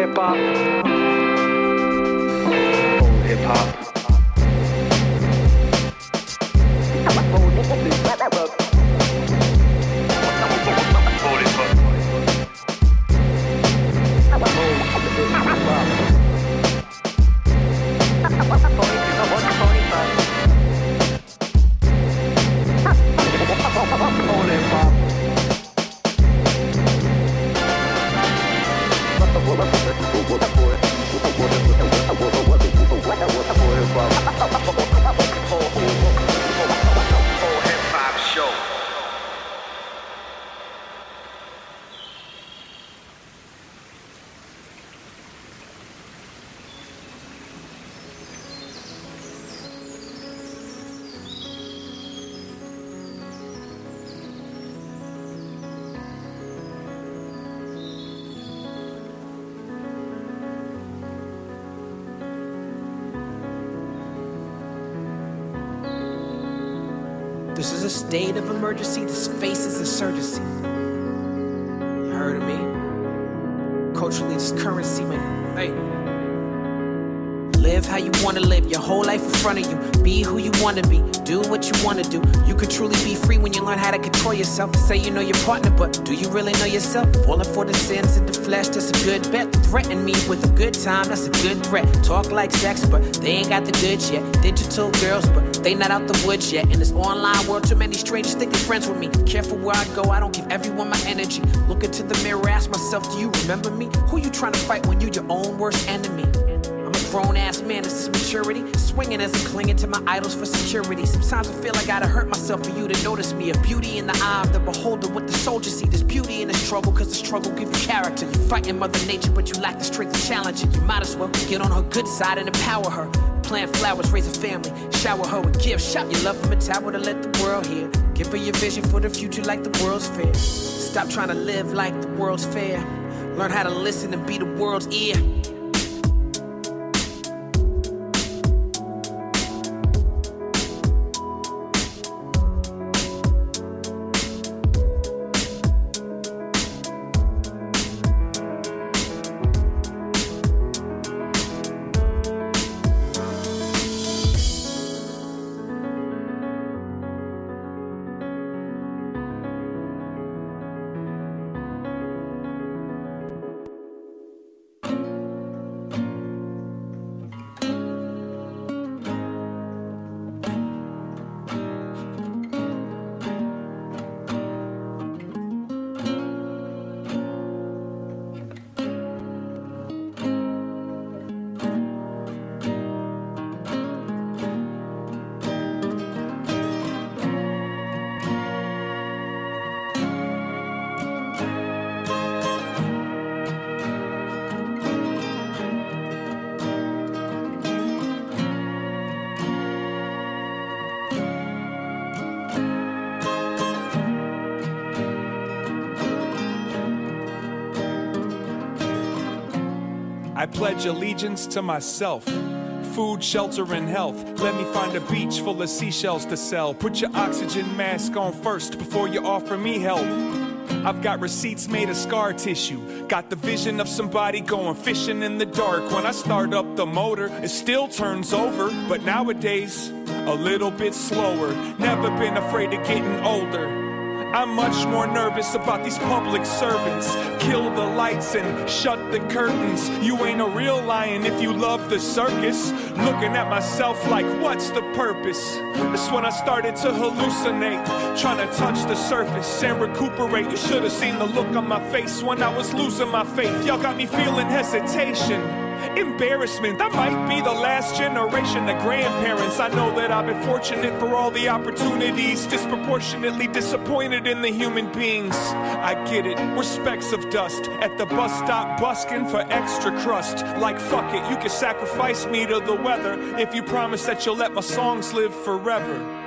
hip hop. Full hip hop. Emergency. This face is insurgency. You wanna live, your whole life in front of you. Be who you wanna be, do what you wanna do. You can truly be free when you learn how to control yourself. Say you know your partner, but do you really know yourself? Falling for the sins of the flesh, that's a good bet. Threaten me with a good time, that's a good threat. Talk like sex, but they ain't got the goods yet. Digital girls, but they not out the woods yet. In this online world, too many strangers think they're friends with me. Careful where I go, I don't give everyone my energy. Look into the mirror, ask myself, do you remember me? Who you trying to fight when you your own worst enemy? Grown ass man, this is maturity? Swinging as I'm clinging to my idols for security. Sometimes I feel I gotta hurt myself for you to notice me. A beauty in the eye of the beholder, what the soldiers see. There's beauty in the struggle, cause the struggle gives you character. You fighting Mother Nature, but you lack the strength to challenge it. You might as well get on her good side and empower her. Plant flowers, raise a family, shower her with gifts. Shout your love from a tower to let the world hear. Give her your vision for the future like the world's fair. Stop trying to live like the world's fair. Learn how to listen and be the world's ear. Pledge allegiance to myself. Food, shelter, and health. Let me find a beach full of seashells to sell. Put your oxygen mask on first before you offer me help. I've got receipts made of scar tissue. Got the vision of somebody going fishing in the dark. When I start up the motor, it still turns over. But nowadays, a little bit slower. Never been afraid of getting older. I'm much more nervous about these public servants. Kill the lights and shut the curtains. You ain't a real lion if you love the circus. Looking at myself like, what's the purpose? That's when I started to hallucinate. Trying to touch the surface and recuperate. You should have seen the look on my face when I was losing my faith. Y'all got me feeling hesitation. Embarrassment. I might be the last generation of grandparents. I know that I've been fortunate for all the opportunities, disproportionately disappointed in the human beings. I get it, we're specks of dust at the bus stop busking for extra crust. Like, fuck it, you can sacrifice me to the weather if you promise that you'll let my songs live forever.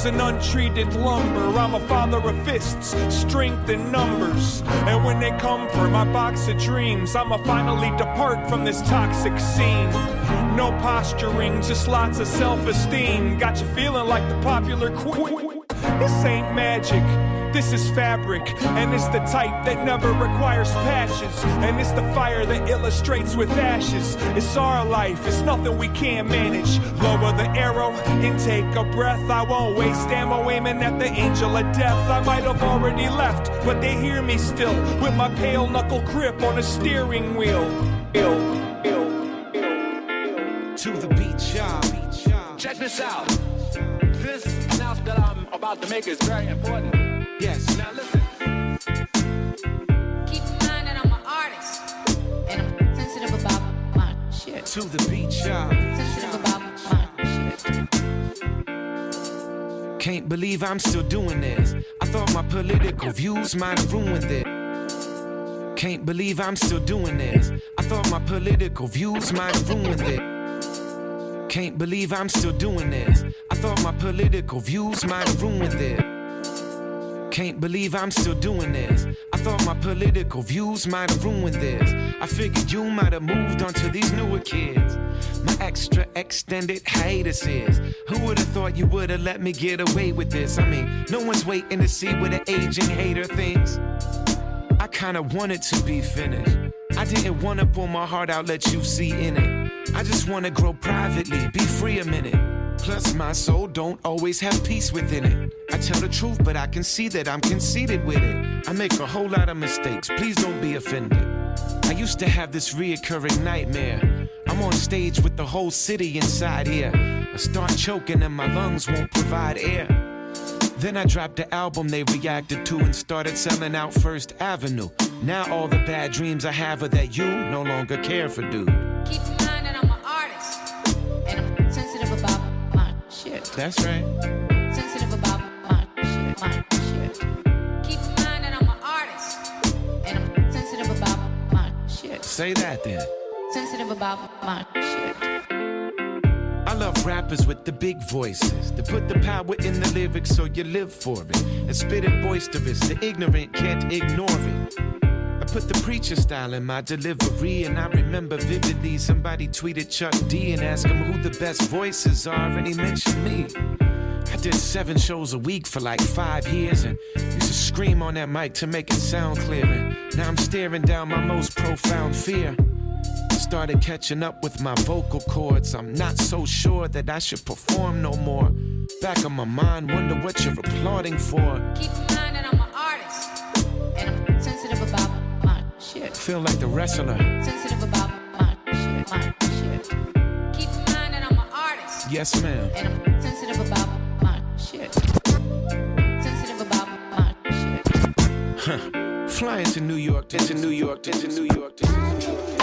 Cobblestones, and untreated lumber. I'm a father of fists, strength in numbers. And when they come for my box of dreams, I'ma finally depart from this toxic scene. No posturing, just lots of self esteem. Got you feeling like the popular queen. This ain't magic. This is fabric, and it's the type that never requires patches. And it's the fire that illustrates with ashes. It's our life, it's nothing we can't manage. Lower the arrow, and take a breath. I won't waste ammo aiming at the angel of death. I might have already left, but they hear me still with my pale knuckle grip on a steering wheel. Ill, ill, ill, to the beach, y'all. Check this out. This announcement that I'm about to make is very important. Yes. Now listen. Keep in mind that I'm an artist, and I'm sensitive about my shit. To the beach, y'all. Sensitive about my shit. Can't believe I'm still doing this. I thought my political views might have ruined it. Can't believe I'm still doing this. I thought my political views might have ruined it. Can't believe I'm still doing this. I thought my political views might have ruined it. Can't believe I'm still doing this. I thought my political views might have ruined this. I figured you might have moved on to these newer kids. My extra extended hiatuses. Who would have thought you would have let me get away with this? I mean, no one's waiting to see what an aging hater thinks. I kinda wanted to be finished. I didn't wanna pull my heart out, let you see in it. I just wanna grow privately, be free a minute. Plus, my soul don't always have peace within it. I tell the truth, but I can see that I'm conceited with it. I make a whole lot of mistakes, please don't be offended. I used to have this reoccurring nightmare. I'm on stage with the whole city inside here. I start choking and my lungs won't provide air. Then I dropped the album they reacted to and started selling out First Avenue. Now all the bad dreams I have are that you no longer care for, dude. That's right. Sensitive about my shit. My shit. Keep in mind that I'm an artist, and I'm sensitive about my shit. Say that then. Sensitive about my shit. I love rappers with the big voices. They put the power in the lyrics so you live for it. And spit it boisterous, the ignorant can't ignore it. Put the preacher style in my delivery, and I remember vividly somebody tweeted Chuck D and asked him who the best voices are, and he mentioned me. I did seven shows a week for like five years and used to scream on that mic to make it sound clear. And now I'm staring down my most profound fear. Started catching up with my vocal cords. I'm not so sure that I should perform no more. Back of my mind, wonder what you're applauding for. Keep in mind shit. Feel like the wrestler. Sensitive about my shit. My shit. Keep in mind that I'm an artist, Yes, ma'am. and I'm sensitive about my shit. Sensitive about my shit. Flying to New York, to, to New York, to, to New York, to, to New York.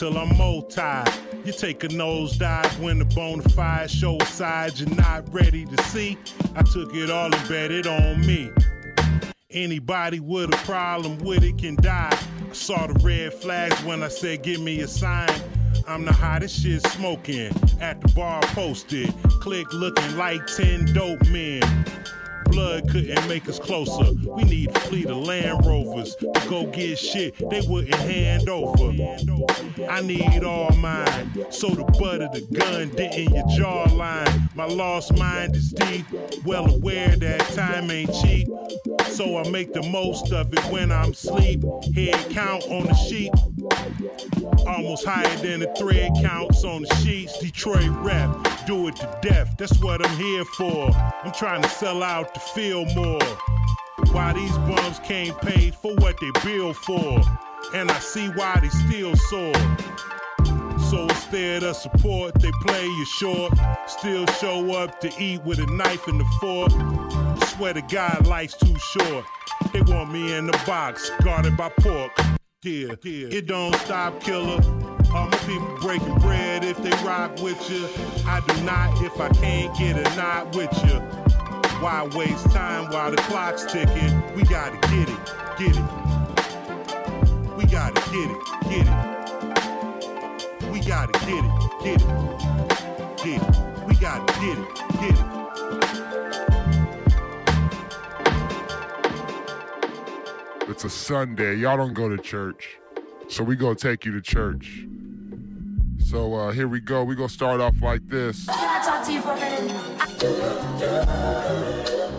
Till I'm multi. You take a nosedive when the bona fide show a you're not ready to see. I took it all and bet it on me. Anybody with a problem with it can die. I saw the red flags when I said, Give me a sign. I'm the hottest shit smoking. At the bar posted, click looking like 10 dope men. Blood couldn't make us closer. We need a fleet of Land Rovers to go get shit they wouldn't hand over. I need all mine, so the butt of the gun in your jawline. My lost mind is deep, well aware that time ain't cheap. So I make the most of it when I'm sleep. Head count on the sheet, almost higher than the thread counts on the sheets. Detroit rap, do it to death. That's what I'm here for. I'm trying to sell out to feel more. Why these bums can't pay for what they bill for. And I see why they still sore. So instead of support, they play you short. Still show up to eat with a knife and a fork. Swear to God, life's too short. They want me in the box, guarded by pork. Yeah, yeah. It don't stop, killer. All my people breaking bread if they rock with you. I do not if I can't get a nod with you. Why waste time while the clock's ticking? We gotta get it, get it. We gotta get it, get it. We gotta get it, get it. Get it. We gotta get it, get it. It's a Sunday. Y'all don't go to church. So we gonna take you to church. So uh, here we go. We gonna start off like this. Can I talk to you for a minute?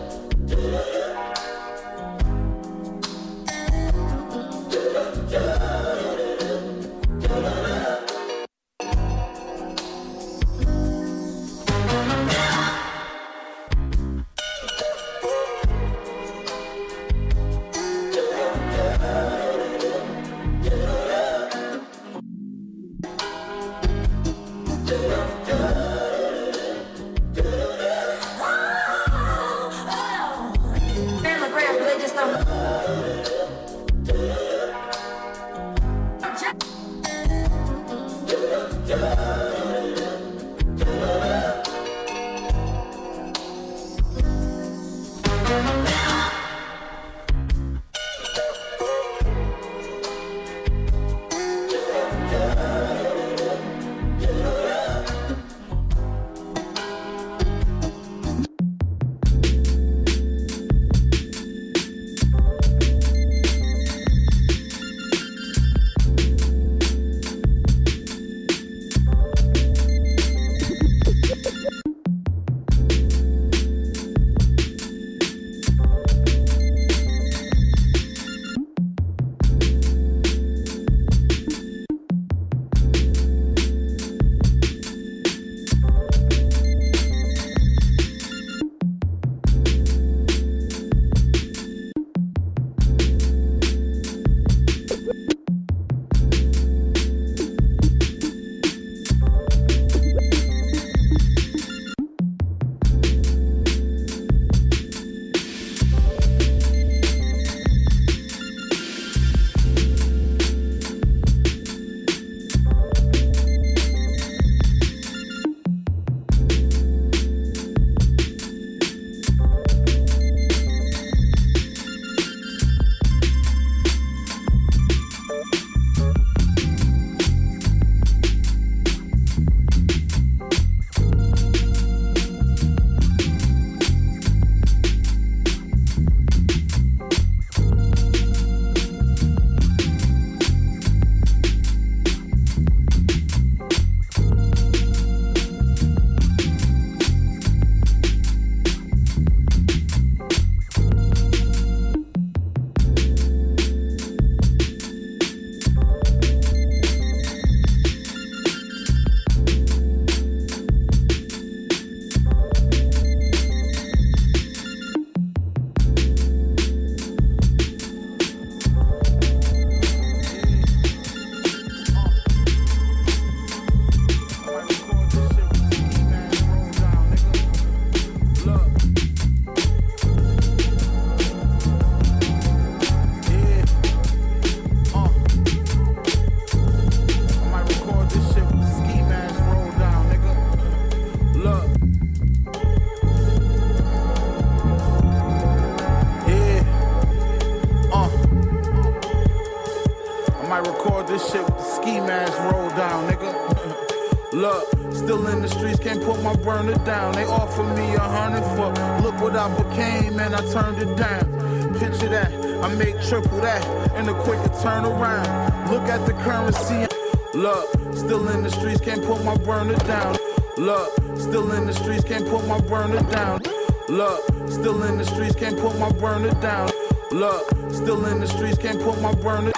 Burner down. Look, still in the streets, can't put my burner.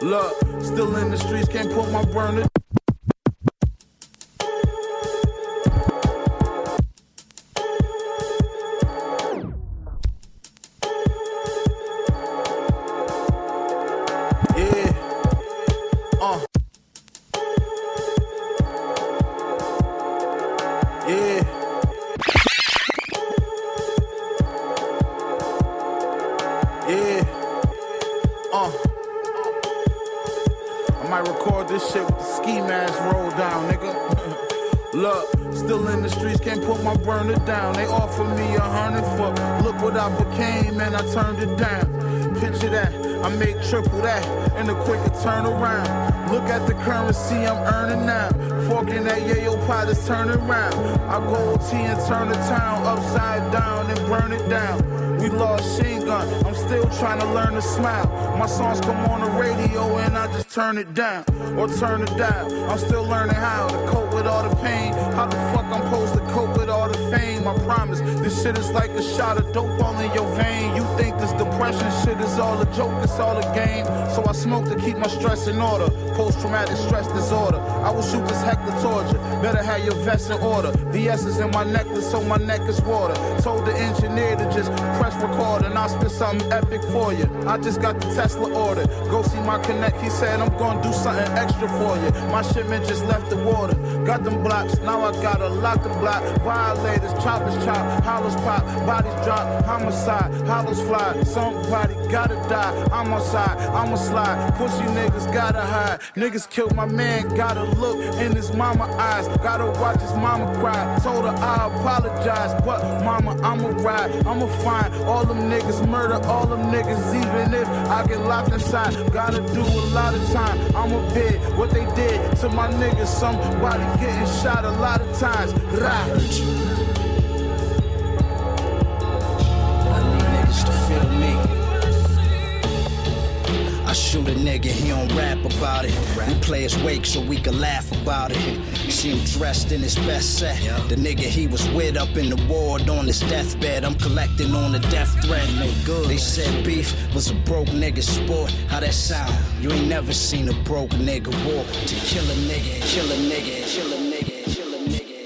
Look, still in the streets, can't put my burner. Turn it down. Joke, it's all a game. So I smoke to keep my stress in order. Post traumatic stress disorder. I will shoot this heck to torture. Better have your vest in order. VS is in my necklace, so my neck is water. Told the engineer to just press record and I'll spit something epic for you. I just got the Tesla order. Go see my connect. He said I'm gonna do something extra for you. My shipment just left the water. Got them blocks, now I gotta lock the block. Violators, choppers chop, hollows pop, bodies drop, homicide, hollows fly. Somebody gotta die. I'm on side, I'ma slide. Pussy niggas gotta hide. Niggas killed my man, gotta look in his mama eyes. Gotta watch his mama cry. Told her I apologize, but mama, I'ma ride. I'ma find all them niggas, murder all them niggas, even if I get locked inside. Gotta do a lot of time. I'ma bid what they did to my niggas. Somebody getting shot a lot of times. Rah. I shoot a nigga, he don't rap about it. We play his wake so we can laugh about it. See him dressed in his best set. The nigga he was with up in the ward on his deathbed. I'm collecting on the death threat. They said beef was a broke nigga sport. How that sound? You ain't never seen a broke nigga war to kill a nigga, kill a nigga, kill a nigga, kill a nigga.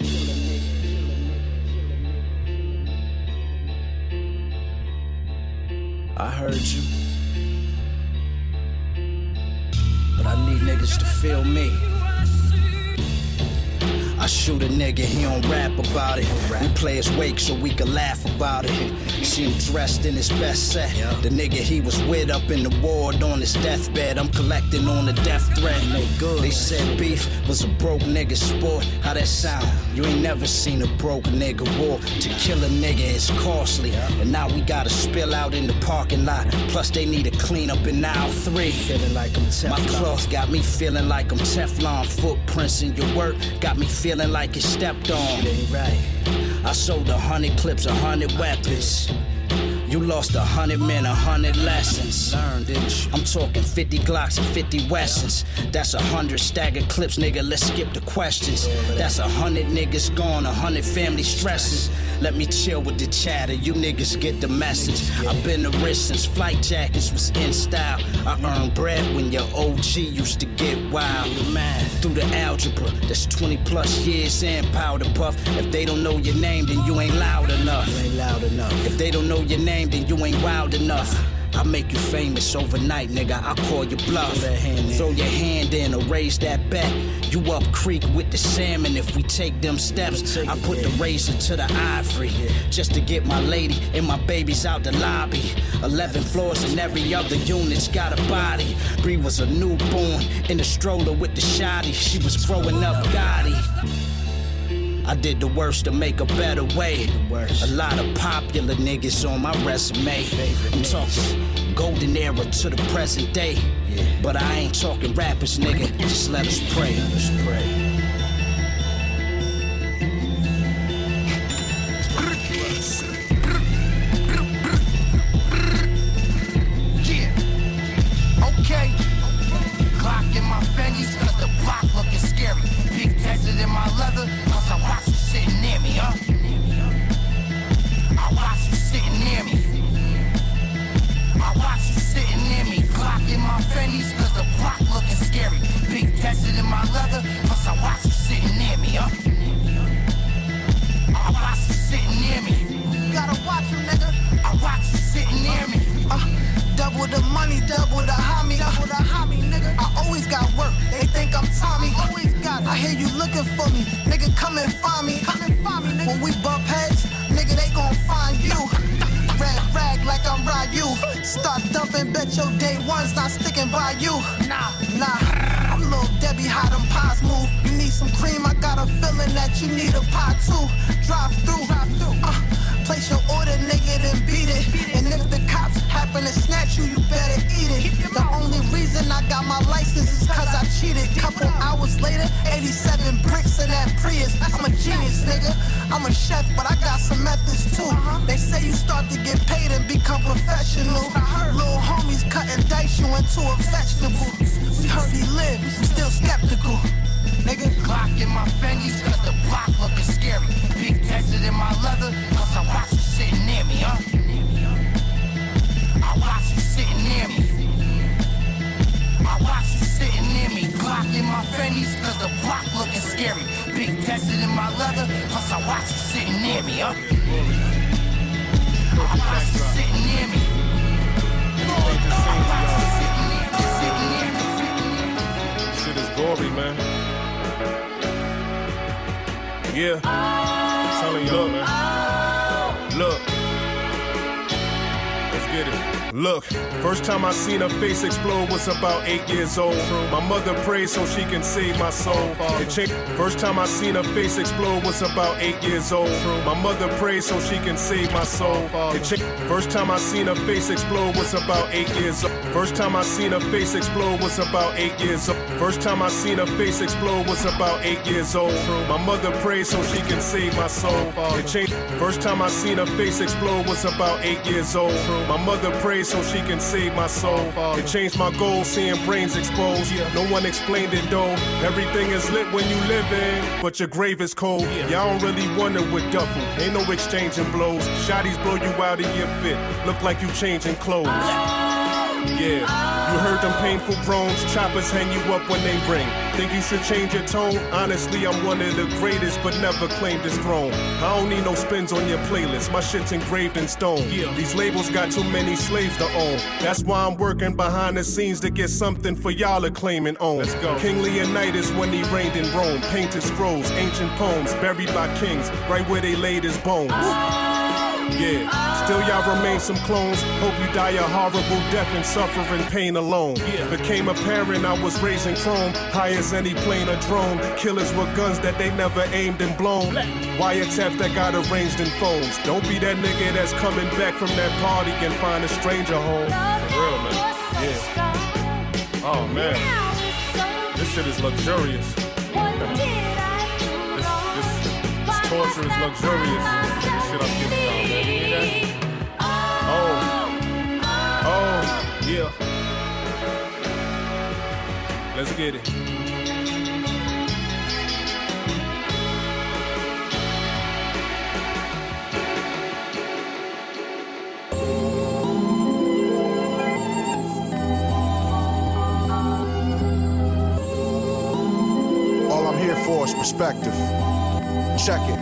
I heard you. Feel me. Shoot a nigga, he don't rap about it. We play his wake so we can laugh about it. See him dressed in his best set. The nigga he was with up in the ward on his deathbed. I'm collecting on the death threat. They said beef was a broke nigga sport. How that sound? You ain't never seen a broke nigga war. To kill a nigga is costly. And now we gotta spill out in the parking lot. Plus they need to clean up in aisle three. Feeling like I'm Teflon. My cloth got me feeling like I'm Teflon. Footprints in your work got me feeling like it stepped on. Right. I sold a hundred clips, a hundred weapons. You lost a hundred men, a hundred lessons. Learned, didn't you? I'm talking 50 Glocks and 50 Wessons. That's a hundred staggered clips, nigga. Let's skip the questions. That's a hundred niggas gone, a hundred family stresses. Let me chill with the chatter. You niggas get the message. I've been a risk since flight jackets was in style. I earned bread when your OG used to get wild. Math through the algebra. That's 20 plus years in powder puff. If they don't know your name, then you ain't loud enough. You ain't loud enough. If they don't know your name, then you ain't wild enough. I make you famous overnight, nigga. I call you bluff. Throw your hand in or raise that bet. You up creek with the salmon. If we take them steps, I put the razor to the ivory. Just to get my lady and my babies out the lobby. 11 floors and every other unit's got a body. Bree was a newborn in the stroller with the shoddy. She was growing up Gotti. I did the worst to make a better way. A lot of popular niggas on my resume. I'm talking golden era to the present day. But I ain't talking rappers, nigga. Just let us pray. Let's pray. I'm a chef, but I got some methods too. Uh-huh. They say you start to get paid and become professional. Little homies cutting dice you into a vegetable. We heard he lived, we still skeptical. Nigga, Clock in my fennies, cause the block looking scary. Big tested in my leather, cause I watch you sitting near me, huh? I watch you sitting near me. I watch you sitting near me. Clock in my fennies, cause the block looking scary. Big tested in my leather, cause I watch you sitting near me, huh? I watch you sitting near me. I watch you sitting near me, sitting near me. Shit is gory, man. Yeah. I'm telling y'all, man. Look. Let's get it. Look, first time I seen her face explode was about eight years old. My mother prayed so she can save my soul. First time I seen her face explode was about eight years old. My mother prayed so she can save my soul. First time I seen her face explode was about eight years old. First time I seen her face explode was about eight years old. First time I seen her face explode was about eight years old. My mother prayed so she can save my soul. First time I seen her face explode was about eight years old. My mother prayed so she can save my soul. It changed my goal, seeing brains exposed. No one explained it though. Everything is lit when you living, but your grave is cold. Y'all don't really wonder with duffel. Ain't no exchanging blows. Shotties blow you out of your fit. Look like you changing clothes. Yeah, you heard them painful groans. Choppers hang you up when they ring. Think you should change your tone? Honestly, I'm one of the greatest, but never claimed this throne. I don't need no spins on your playlist. My shit's engraved in stone. Yeah. These labels got too many slaves to own. That's why I'm working behind the scenes to get something for y'all to claim and own. Let's go. King Leonidas when he reigned in Rome. Painted scrolls, ancient poems, buried by kings, right where they laid his bones. Yeah, still y'all remain some clones. Hope you die a horrible death and suffer in pain alone. Yeah. Became a parent, I was raising chrome. High as any plane or drone. Killers with guns that they never aimed and blown. Wiretap that got arranged in phones. Don't be that nigga that's coming back from that party and find a stranger home. For real, man. Yeah. Oh, man. This shit is luxurious. Torture is luxurious. Shit I'm man. You hear that? Oh. Oh, yeah. Let's get it. All I'm here for is perspective. Check it.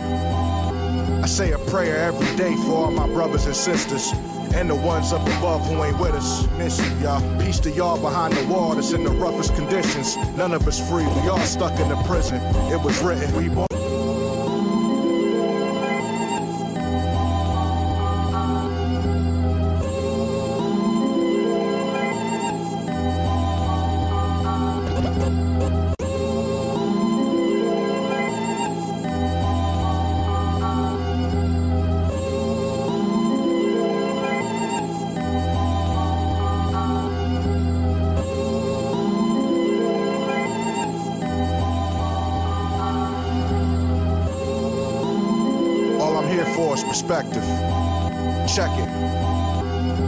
I say a prayer every day for all my brothers and sisters. And the ones up above who ain't with us. Miss you, y'all. Peace to y'all behind the wall that's in the roughest conditions. None of us free. We all stuck in the prison. It was written. We born. Here for is perspective. Check it.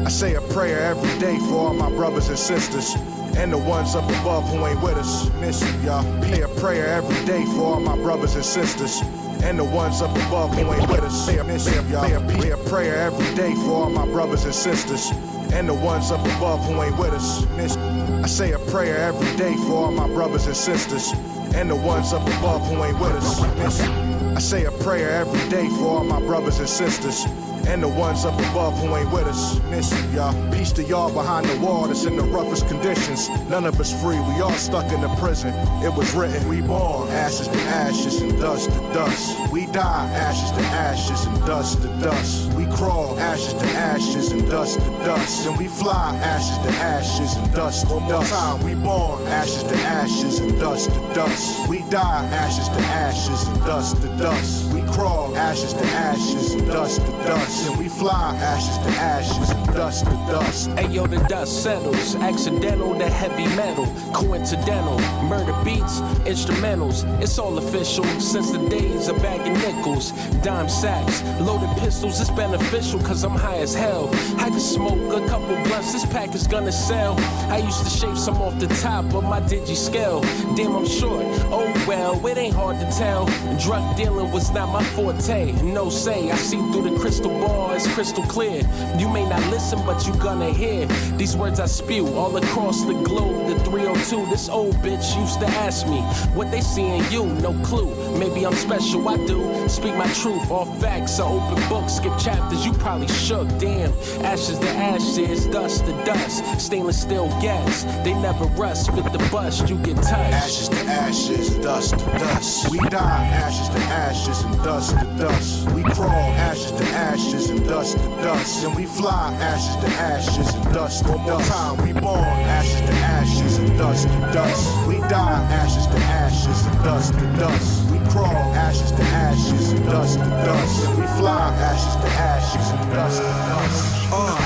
I say a prayer every day for all my brothers and sisters. And the ones up above who ain't with us. Miss you, y'all. Say a prayer every day for all my brothers and sisters. And the ones up above who ain't with us. Say a, miss you, y'all. Say a, prayer every day for all my brothers and sisters. And the ones up above who ain't with us. Miss I say a prayer every day for all my brothers and sisters. And the ones up above who ain't with us. Miss I say a prayer every day for all my brothers and sisters. and the ones up above who ain't with us. Miss you, y'all. Peace to y'all behind the wall that's in the roughest conditions. None of us free, we all stuck in the prison. It was written, we born, ashes to ashes and dust to dust. We die, ashes to ashes and dust to dust. We crawl, ashes to ashes and dust to dust. And we fly, ashes to ashes and dust to dust. Time we born, ashes to ashes and dust to dust. We die, ashes to ashes and dust to dust. We crawl, ashes to ashes and dust to dust. And we fly, ashes to ashes dust to dust. Ayo, the dust settles. Accidental to heavy metal. Coincidental. Murder beats, instrumentals. It's all official since the days of bagging nickels. Dime sacks, loaded pistols. It's beneficial cause I'm high as hell. I can smoke a couple blunts. This pack is gonna sell. I used to shave some off the top of my digi scale. Damn, I'm short. Oh well, it ain't hard to tell. Drug dealing was not my forte. No say, I see through the crystal ball. It's crystal clear. You may not listen, but you gonna hear these words I spew all across the globe. The 302, this old bitch used to ask me what they see in you. No clue. Maybe I'm special. I do speak my truth. All facts are open books. Skip chapters. You probably shook. Damn. Ashes to ashes, dust to dust. Stainless steel gas. They never rust. Fit the bust. You get touched. Ashes to ashes, dust to dust. We die, ashes to ashes and dust to dust. We crawl, ashes to ashes and dust to dust. And we fly, ashes to ashes and dust to dust. Time we born, ashes to ashes and dust to dust. We die, ashes to ashes and dust to dust. We crawl, ashes to ashes and dust to dust. And we fly, ashes to ashes and dust to dust. Uh.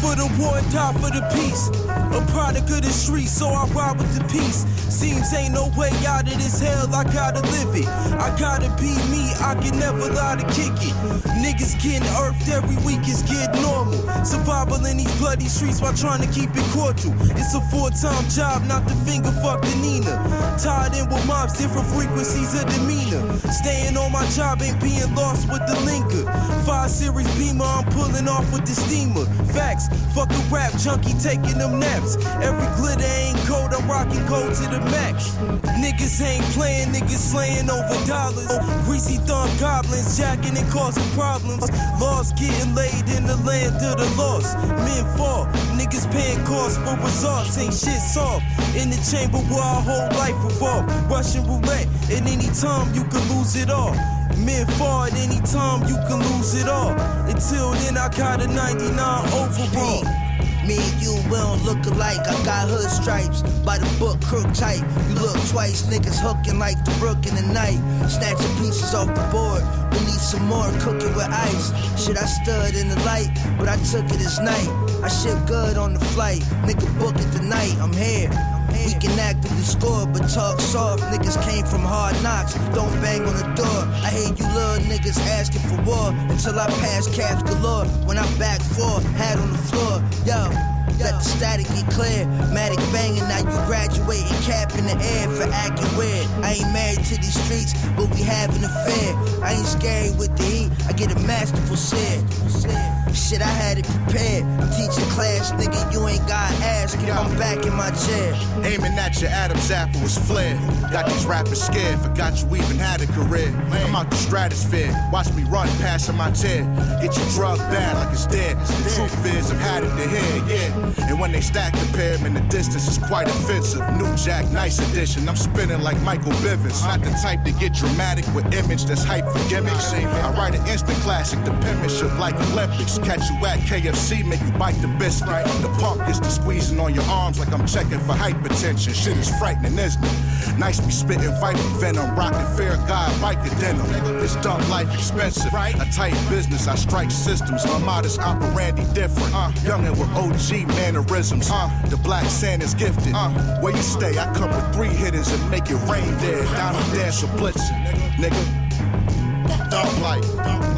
For the war, die for the peace. A product of the streets, so I ride with the peace. Seems ain't no way out of this hell, I gotta live it. I gotta be me, I can never lie to kick it. Niggas getting earthed every week is getting normal. Survival in these bloody streets while trying to keep it cordial. It's a full time job, not the finger fuck the Nina. Tied in with mobs, different frequencies of demeanor. Staying on my job ain't being lost with the linker. Five series beamer, I'm pulling off with the steamer. Facts, fuck a rap junkie taking them naps. Every glitter ain't gold, I'm rocking gold to the max. Niggas ain't playing, niggas slaying over dollars. Greasy thumb goblins jacking and causing problems. Laws getting laid in the land of the lost. Men fall, niggas paying costs for results. Ain't shit soft. In the chamber where our whole life revolve. Russian roulette, at any time you can lose it all. Men fall at any time, you can lose it all. Until then, I got a 99 overall. Me and you, we don't look alike. I got hood stripes by the book, crook type. You look twice, niggas hooking like the brook in the night. Snatching pieces off the board. We need some more cooking with ice. Shit, I stood in the light, but I took it as night. I shit good on the flight. Nigga, book it tonight. I'm here. We can act with the score, but talk soft. Niggas came from hard knocks. Don't bang on the door. I hate you little niggas asking for war until I pass caps galore. When I'm back four, hat on the floor. Yo. Let the static get clear. Matic banging, now you graduating, cap in the air for acting weird. I ain't married to these streets, but we having a fair. I ain't scary with the heat, I get a masterful shit. Shit, I had it prepared. I'm teaching class, nigga, you ain't got ask if I'm back in my chair. Aiming at your Adam's apple was flared. Got these rappers scared, forgot you even had a career. I'm out the stratosphere, watch me run past my tear. Get your drug bad like it's dead. The truth is, I've had it to hear, yeah. And when they stack the pair, man, the distance is quite offensive. New Jack, nice edition. I'm spinning like Michael Bivins. Not the type to get dramatic with image that's hype for gimmicks. I write an instant classic, the penmanship like Olympics. Catch you at KFC, make you bite the biscuit. The pump gets to squeezing on your arms like I'm checking for hypertension. Shit is frightening, isn't it? Nice be spitting viper venom, rocking fair guy, biker denim. This dumb life expensive, right? A tight business, I strike systems. My modest operandi different. Uh, youngin' with OG mannerisms. Uh, the black sand is gifted. Uh, where you stay, I come with three hitters and make it rain there. Down and dance with blitzing, nigga. Dumb life.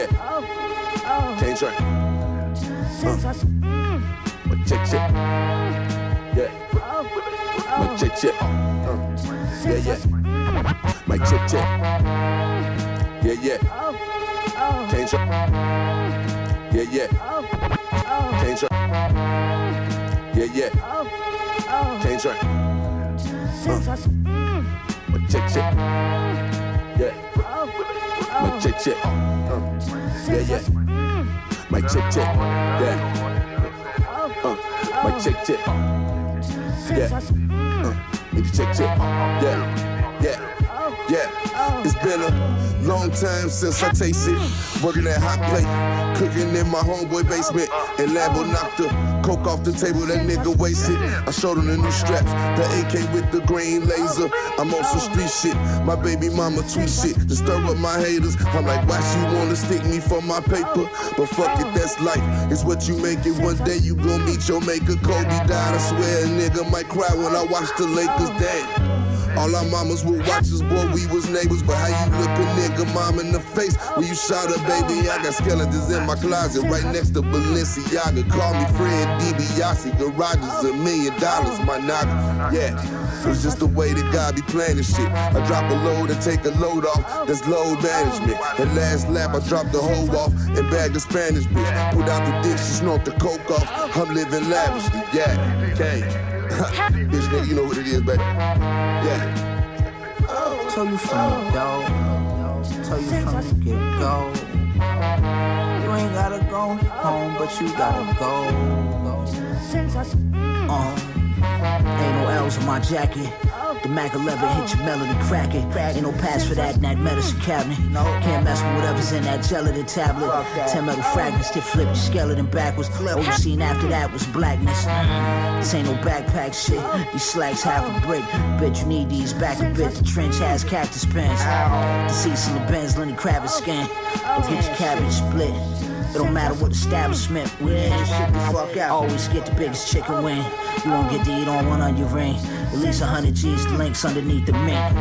Yeah, yeah. Can't try. Uh. My check, check. Yeah. My check, check. Uh. Yeah, yeah. My check, check. Yeah, yeah. Can't try. Yeah, yeah. Can't try. Yeah, yeah. Can't try. Uh. My check, check. Yeah. My check, check. Uh. Yeah, yeah. My check, check. Yeah. Uh. My check, check. Yeah. Uh. Need to check, check. Yeah. Yeah. Yeah. Oh. It's been a long time since I tasted working at hot plate, cooking in my homeboy basement, and Lambo knocked the coke off the table. That nigga wasted. I showed him the new straps, the AK with the green laser. I'm on some street shit. My baby mama tweet shit to stir up my haters. I'm like, why she wanna stick me for my paper? But fuck it, that's life. It's what you make it. One day you gon' meet your maker. Kobe died. I swear a nigga might cry when I watch the Lakers. Damn. All our mamas were watch us, boy, we was neighbors. But how you look a nigga mom in the face when you shot her, baby? I got skeletons in my closet right next to Balenciaga. Call me Ted DiBiase. Garage is a million dollars, my nigga. Yeah, it's just the way that God be planning shit. I drop a load and take a load off. That's load management. That last lap, I dropped the hoe off and bagged the Spanish bitch. Put out the dick, she snort the coke off. I'm living lavishly. Yeah, okay. Bitch, nigga, you know what it is, baby. Yeah. Oh, Tell you from the dog. Tell you from the get go. You ain't gotta go home, but you gotta go. Uh, ain't no L's on my jacket. The Mac 11 hit your melody cracking. Ain't no pass for that in that medicine cabinet. Can't mess with whatever's in that gelatin tablet. Ten metal fragments to flip your skeleton backwards. All you seen after that was blackness. This ain't no backpack shit. These slacks half a brick. Bet you need these back a bit. The trench has cactus pants. Deceased in the Benz, Lenny Kravitz skin. Don't get your cabbage split. It don't matter what establishment we in. Shit the fuck out. Always get the biggest chicken wing. You won't get to eat on one on your ring. At least a hundred G's, the links underneath the mint.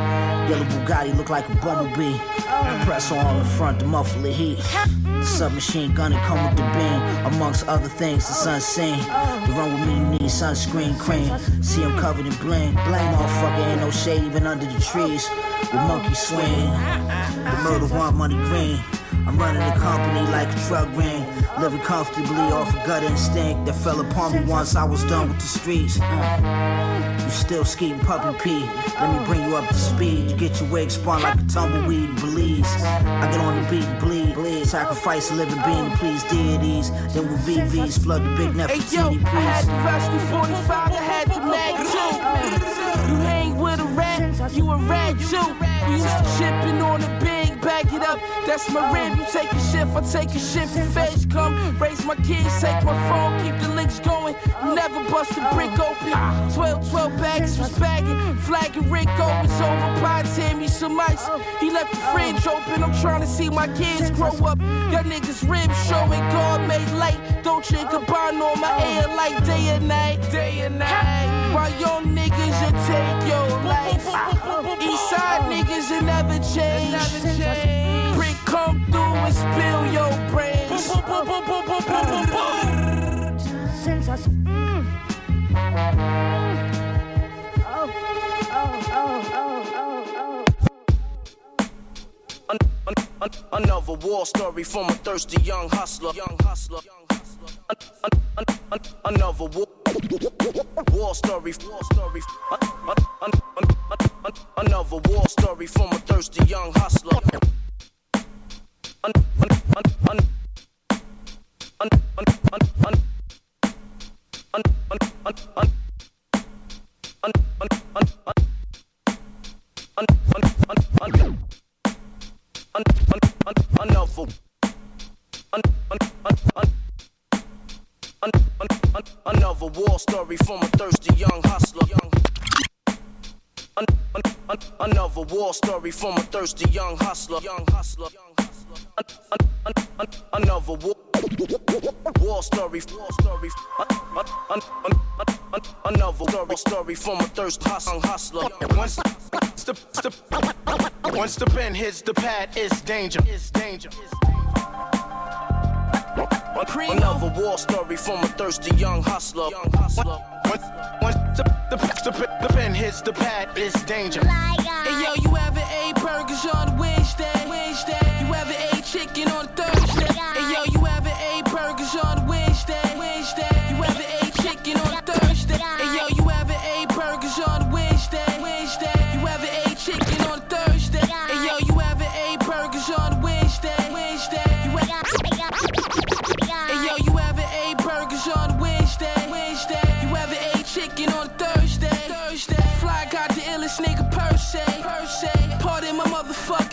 Yellow Bugatti look like a bumblebee. Compressor on the front to muffle the heat. The submachine gun and come with the beam. Amongst other things, the sun's seen. To run with me, you need sunscreen cream. See him covered in bling. Bling, motherfucker, ain't no shade even under the trees. The monkey swing. The murder want money green. I'm running the company like a truck ring. Living comfortably off a gut instinct that fell upon me once I was done with the streets. Uh, you still skating puppy pee. Let me bring you up to speed. You get your wig spun like a tumbleweed in Belize. I get on the beat and bleed. bleed. Sacrifice a living being to please deities. Then with VVs flood the big net Hey yo. I had the Rusty 45, I had the Mag too. You hang with a rat, you a rat too. We used to chipping on the big bag it up. That's my rib. You take a shift, I take a shift. Feds come, raise my kids, take my phone, keep the links going. Never bust a brick open. 12, 12 bags was bagging. Flagging Rico was over. Tear me some ice. He left the fridge open. I'm trying to see my kids grow up. Y'all niggas ribs showing God made light. Don't you combine on my air like day and night. Day and night. My young niggas you take your. Eastside niggas you never change. Brick come through and spill your brains. Since I. Mm. Oh, oh, oh, oh, oh, oh. An- an- an- Another war story from a thirsty young hustler. Young hustler. An- an- an- an- Another war, War story, war story. Another war story from a thirsty young hustler. Another an- an- an- an- an- an- an- another war story from a thirsty young hustler another war story from a thirsty young hustler young hustler An- an- an- an- another war war story war story An- an- an- an- an- an- another story story from a thirsty hus- hustler Once the, once the pen hits the pad, it's danger. it's danger. It's danger. Another war story from a thirsty young hustler. Young hustler. Once, once the, the, the, the pen hits the pad, it's danger. Hey yo, you ever ate burgers on Wednesday? Wednesday.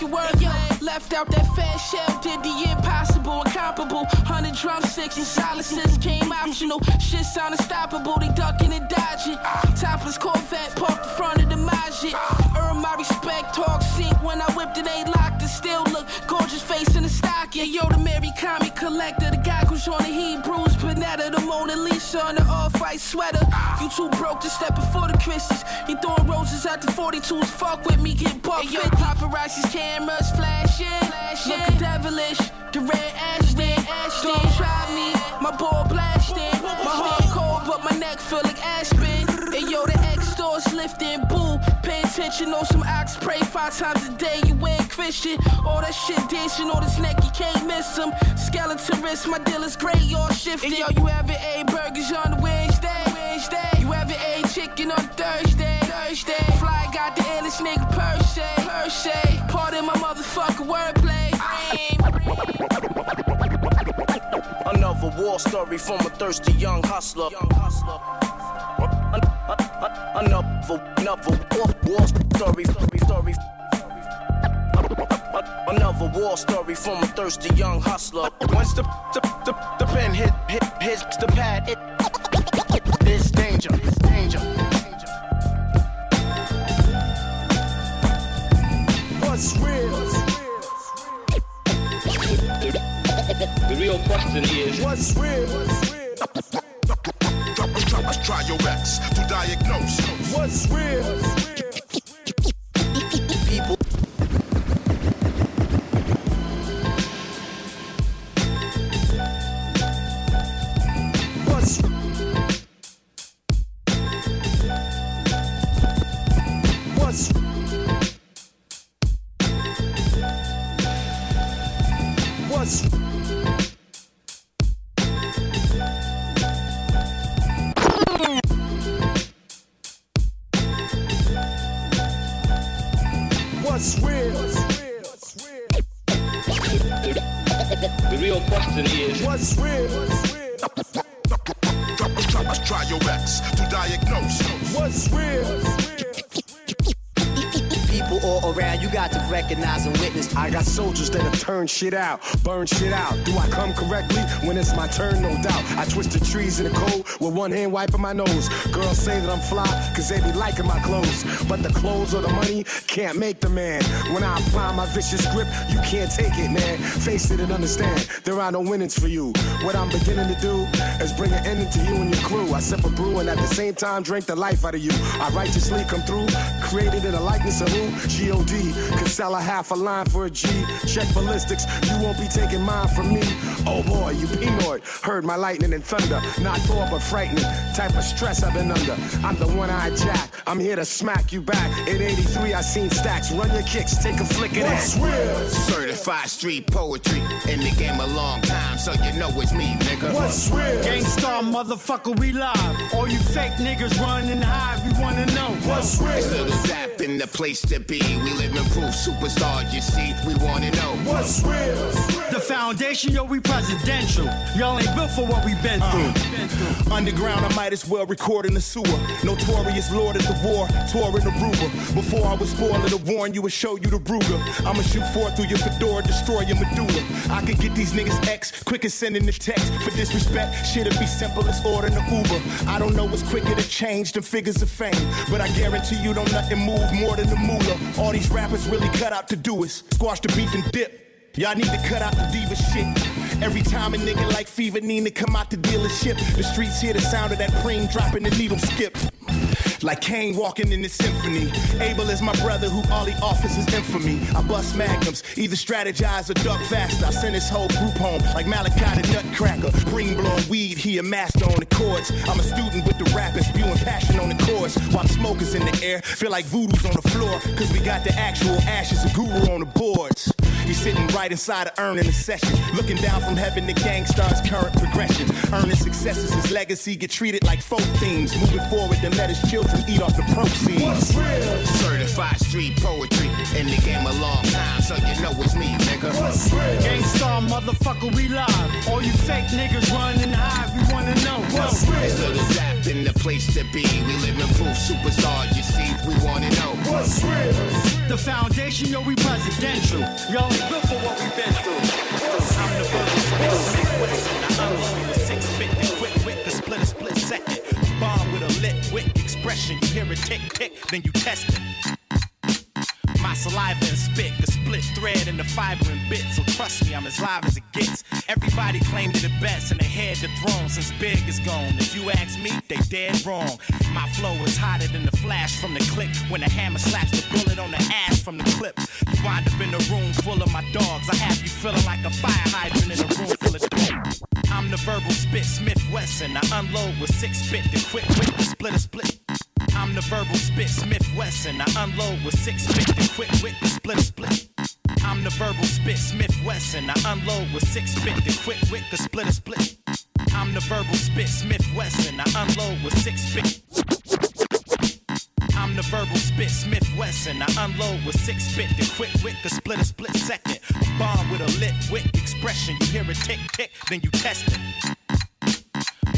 Word. Yo, left out that fat shell, did the impossible, incomparable. Hundred drumsticks and silences came optional. Shit sound unstoppable, they ducking and dodging. Topless Corvette parked in front of the Majid. Earn my respect, talk sink when I whipped it, ain't locked. It still look gorgeous face in the stocking. Yo, the Mary comic collector, the guy who's on the Hebrews, Panetta, the Mona Lisa on the off-white sweater. You too broke to step before the Christians. You throwing roses at the 42s, fuck with me, get bucked. Yo, paparazzi's cameras flashing, looking devilish. The red Ashton, don't try me, my ball blasting. Lifting, boo. Pay attention on some ox, pray five times a day. You ain't Christian. All that shit dancing on his neck, you can't miss him. Skeleton wrist, my deal is gray, all shifted. And yo, you ever A burgers on Wednesday? Wednesday. You ever ate chicken on Thursday? Thursday. Fly got the illest nigga per se. Per se. Pardon my motherfucking wordplay. Another war story from a thirsty young hustler. Young hustler. An- an- an- Another, another war, war story, story, story. Another war story from a thirsty young hustler. Once the, the, the, the pen hit, hit, hits the pad, it, it's danger. It's danger. What's real? The real question is What's real? Try your X to diagnose. What's real? Shit out, burn shit out. Do I come correctly when it's my turn? No doubt. I twist the trees in the cold with one hand wiping my nose. Girls say that I'm fly, cause they be liking my clothes. But the clothes or the money can't make the man. When I apply my vicious grip, you can't take it, man. Face it and understand, there are no winnings for you. What I'm beginning to do is bring an ending to you and your crew. I sip a brew and at the same time drink the life out of you. I righteously come through, created in the likeness of who? G-O-D. Could sell a half a line for a G. Check ballistics, you won't be taking mine from me. Oh boy, you penoid. Heard my lightning and thunder. Not Thor, but frightening. Type of stress I've been under. I'm the one-eyed jack. I'm here to smack you back. In 83, I seen stacks. Run your kicks, take a flick of What's that. real? Certified street poetry. In the game a long time, so you know it's me, nigga. What's real? Gang Starr motherfucker, we live. All you fake niggas running and hide, we wanna know what's real. Still the zap in the place to be. We live in proof, superstar, you see. We wanna know what's real. The foundation, yo, we presidential. Y'all ain't built for what we been uh. through. Uh. Underground, I might as well record in the sewer. Notorious lord of the war, touring Aruba. Before I was spoiler to warn you and show you the Ruger. I'ma shoot four through your fedora, destroy your medulla. I could get these niggas X, quick as sending the text. For disrespect, shit'll be simple as ordering the Uber. I don't know what's quicker to change than figures of fame. But I guarantee you don't nothing move more than the moolah. All these rappers really cut out to do is squash the beef and dip. Y'all need to cut out the diva shit. Every time a nigga like Fever to come out the dealership, the streets hear the sound of that preem dropping the needle skip. Like Kane walking in the symphony. Abel is my brother who all he offers is infamy. I bust magnums, either strategize or duck faster. I send his whole group home like Malachi the Nutcracker. Bring blowing weed, he a master on the chords. I'm a student with the rapping, spewing passion on the chords. While smokers in the air, feel like voodoo's on the floor. Cause we got the actual ashes of guru on the boards. He's sitting right inside of earning a session. Looking down from heaven to Gang Starr's current progression. Earning successes, his legacy get treated like folk themes. Moving forward, then let his children eat off the proceeds. What's real? Certified street poetry. In the game a long time, so you know it's me, nigga. What's real? Gang Starr motherfucker, we live. All you fake niggas running hide, we wanna know what's real. Still the zap in the place to be. We live in proof, superstar, you see. We wanna know what's real. The foundation, yo, we presidential. Y'all built for what we've been through. I'm the verbal spit, West, and I unload with six spit and quick wit, the split a split second. Expression. You hear it tick tick, then you test it. My saliva and spit, the split thread and the fiber and bit. So trust me, I'm as live as it gets. Everybody claimed to the best and they had the throne since Big is gone. If you ask me, they dead wrong. My flow is hotter than the flash from the click when the hammer slaps the bullet on the ass from the clip. You wind up in a room full of my dogs. I have you feeling like a fire hydrant in a room full of dogs. I'm the verbal spit Smith Wesson. I unload with six spit, the quick quick, the split a split. I'm the verbal spit Smith Wesson. I unload with six spit, the quick wit, the split a split. I'm the verbal spit Smith Wesson. I unload with six spit, the quick wit, the split a split. I'm the verbal spit Smith Wesson. I unload with six spit. I'm the verbal spit Smith Wesson. I unload with six spit, the quick wit, the split a split second. Bomb with a lit wick expression. You hear a tick tick, then you test it.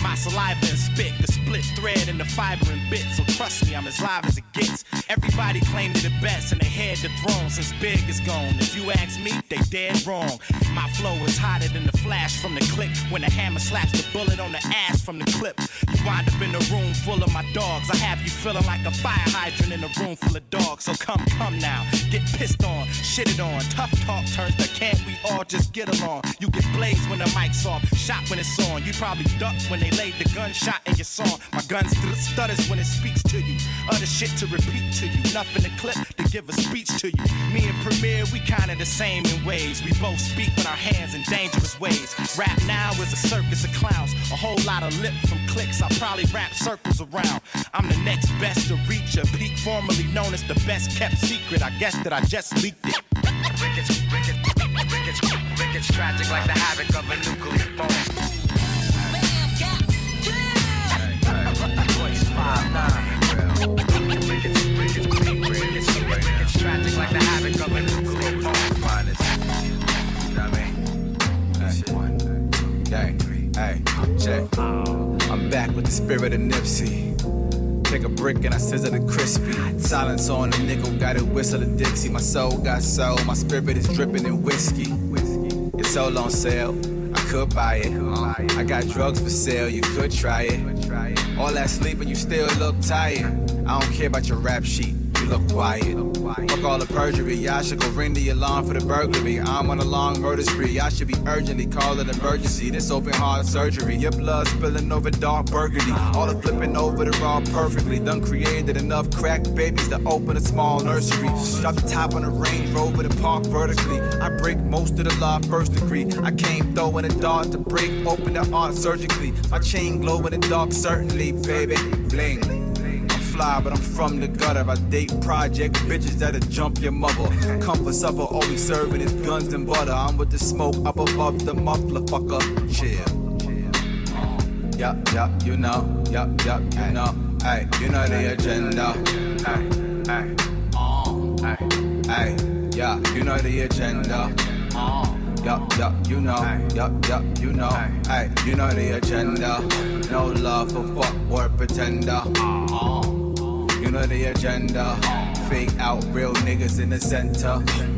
My saliva and spit, the split thread and the fiber and bit. So trust me, I'm as live as it gets. Everybody claimed it the best and they had the throne since Big is gone. If you ask me, they dead wrong. My flow is hotter than the flash from the click when the hammer slaps the bullet on the ass from the clip. You wind up in a room full of my dogs. I have you feeling like a fire hydrant in a room full of dogs. So come, come now, get pissed on, shitted on. Tough talk turns to can't we all just get along? You get blazed when the mic's off, shot when it's on. You probably duck when they laid the gunshot in your song. My gun st- stutters when it speaks to you. Other shit to repeat to you. Nothing to clip to give a speech to you. Me and Premier, we kinda the same in ways. We both speak with our hands in dangerous ways. Rap now is a circus of clowns. A whole lot of lip from clicks. I probably wrap circles around. I'm the next best to reach a peak, formerly known as the best kept secret. I guess that I just leaked it. Rickets, rickets, rickets, rickets, tragic like the havoc of a nuclear bomb. I'm back with the spirit of Nipsey. Take a brick and I scissor the crispy. Silence on the nickel, got it whistle the Dixie. My soul got soul, my spirit is dripping in whiskey. It's all on sale. I could buy it. I got drugs for sale, you could try it. All that sleep and you still look tired. I don't care about your rap sheet, look quiet. Fuck all the perjury, y'all should go ring the alarm for the burglary. I'm on a long murder spree, y'all should be urgently call an emergency. This open heart surgery, your blood spilling over dark burgundy. All the flipping over the raw perfectly. Done created enough crack babies to open a small nursery. Drop the top on the Range Rover to park vertically. I break most of the law first degree. I came throwing a dart to break open the art surgically. My chain glow in the dark, certainly, baby. Bling. Fly, but I'm from the gutter. I date project bitches that'll jump your mother. Comfort suffer, always serving his guns and butter. I'm with the smoke up above the muffler, fucker. Chill. Yeah, yeah, you know, yeah, yeah, you know, hey, you know the agenda, hey, hey, uh, hey, hey, yeah, you know the agenda, uh, yeah, yeah, you know, yeah, yeah, you know, hey, you know the agenda, no love for fuck word pretender, uh, you know the agenda, fake out real niggas in the center,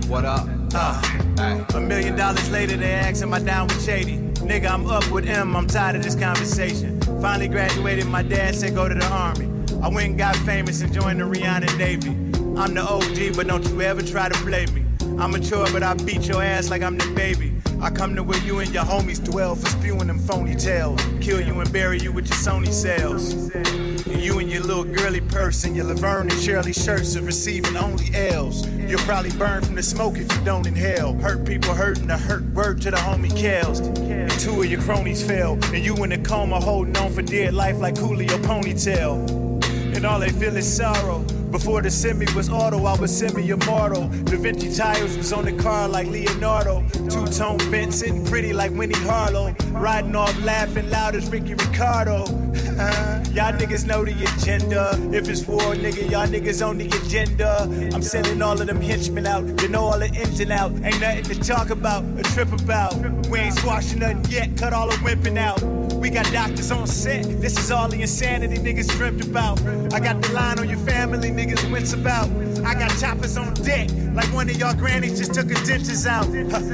what up? Uh, a million dollars later, they ask, Am I down with Shady? Nigga, I'm up with M, I'm tired of this conversation. Finally graduated, my dad said go to the army. I went and got famous and joined the Rihanna Navy. I'm the OG, but don't you ever try to play me. I'm mature, but I beat your ass like I'm the baby. I come to where you and your homies dwell for spewing them phony tales. Kill you and bury you with your Sony sales. And you and your little girly purse and your Laverne and Shirley shirts are receiving only L's. You'll probably burn from the smoke if you don't inhale. Hurt people hurting the hurt word to the homie Kels. And two of your cronies fell. And you in a coma holding on for dear life like Coolio ponytail. And all they feel is sorrow. Before the semi was auto, I was semi-immortal. Da Vinci tires was on the car like Leonardo. Two-tone bent, sitting pretty like Winnie Harlow. Riding off laughing loud as Ricky Ricardo. Uh-huh. y'all niggas know the agenda. If it's war, nigga, y'all niggas on the agenda. I'm sending all of them henchmen out. You know all the ins and out. Ain't nothing to talk about, a trip about. We ain't squashing nothing yet, cut all the wimping out. We got doctors on set. This is all the insanity niggas dreamt about. I got the line on your family, niggas wince about. I got choppers on deck, like one of y'all grannies just took her dentures out.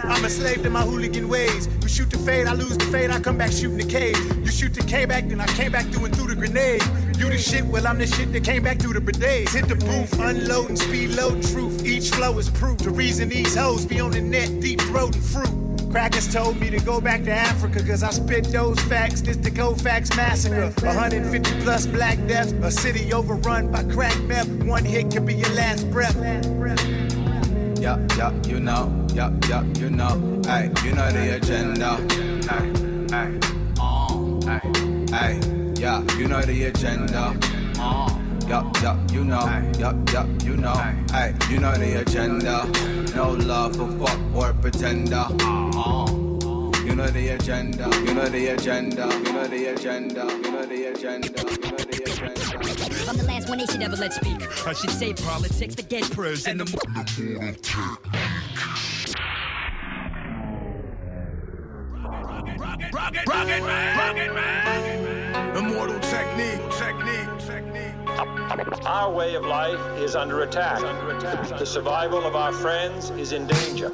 I'm a slave to my hooligan ways. You shoot the fade, I lose the fade, I come back shooting the cave. You shoot the K back, then I came back through and through the grenade. You the shit, well I'm the shit that came back through the bidets. Hit the booth, unloading, speed load, truth. Each flow is proof. The reason these hoes be on the net, deep throating fruit. Crackers told me to go back to Africa, cause I spit those facts. This the Kofax massacre. 150 plus black deaths, a city overrun by crack meth. One hit could be your last breath. Yeah, yeah, you know, yeah, yeah, you know, hey, you know the agenda, hey, hey, uh, hey, hey, yeah, you know the agenda, uh, yeah, yeah, you know, yeah, yeah, you know, hey, you know the agenda, no love for fuck or pretender, uh, you know the agenda, you know the agenda, you know the agenda, you know the agenda, you know the agenda. I'm the last one they should ever let speak. I should say politics, forget prose and the. Rocket, rocket man, rocket man. Immortal technique, technique, technique. Our way of life is under attack. The survival of our friends is in danger.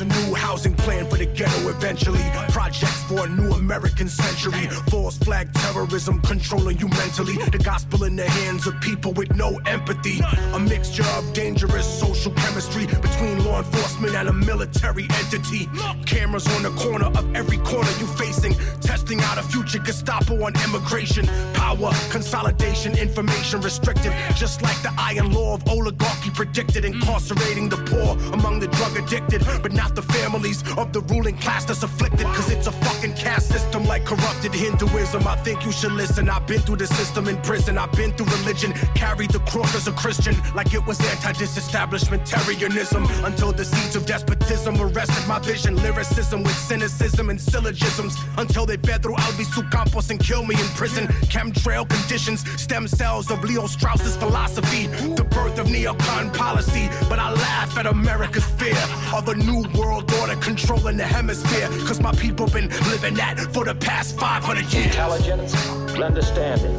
A new housing plan for the ghetto eventually. Projects for a new American century. False flag terrorism controlling you mentally. The gospel in the hands of people with no empathy. A mixture of dangerous social chemistry between law enforcement and a military entity. Cameras on the corner of every corner you facing. Testing out a future Gestapo on immigration. Power, consolidation, information restricted. Just like the iron law of oligarchy predicted. Incarcerating the poor among the drug addicted. But not the families of the ruling class that's afflicted. Cause it's a fucking caste system like corrupted Hinduism. I think you should listen. I've been through the system in prison. I've been through religion. Carried the cross as a Christian. Like it was anti-disestablishmentarianism. Until the seeds of despotism arrested my vision. Lyricism with cynicism and syllogisms. Until they fed through Albizu Campos and kill me in prison. Chemtrail conditions. Stem cells of Leo Strauss's philosophy. The birth of neocon policy. But I laugh at America's fear of a new world order controlling the hemisphere. Cause my people been living that for the past 500 years. Intelligence understanding,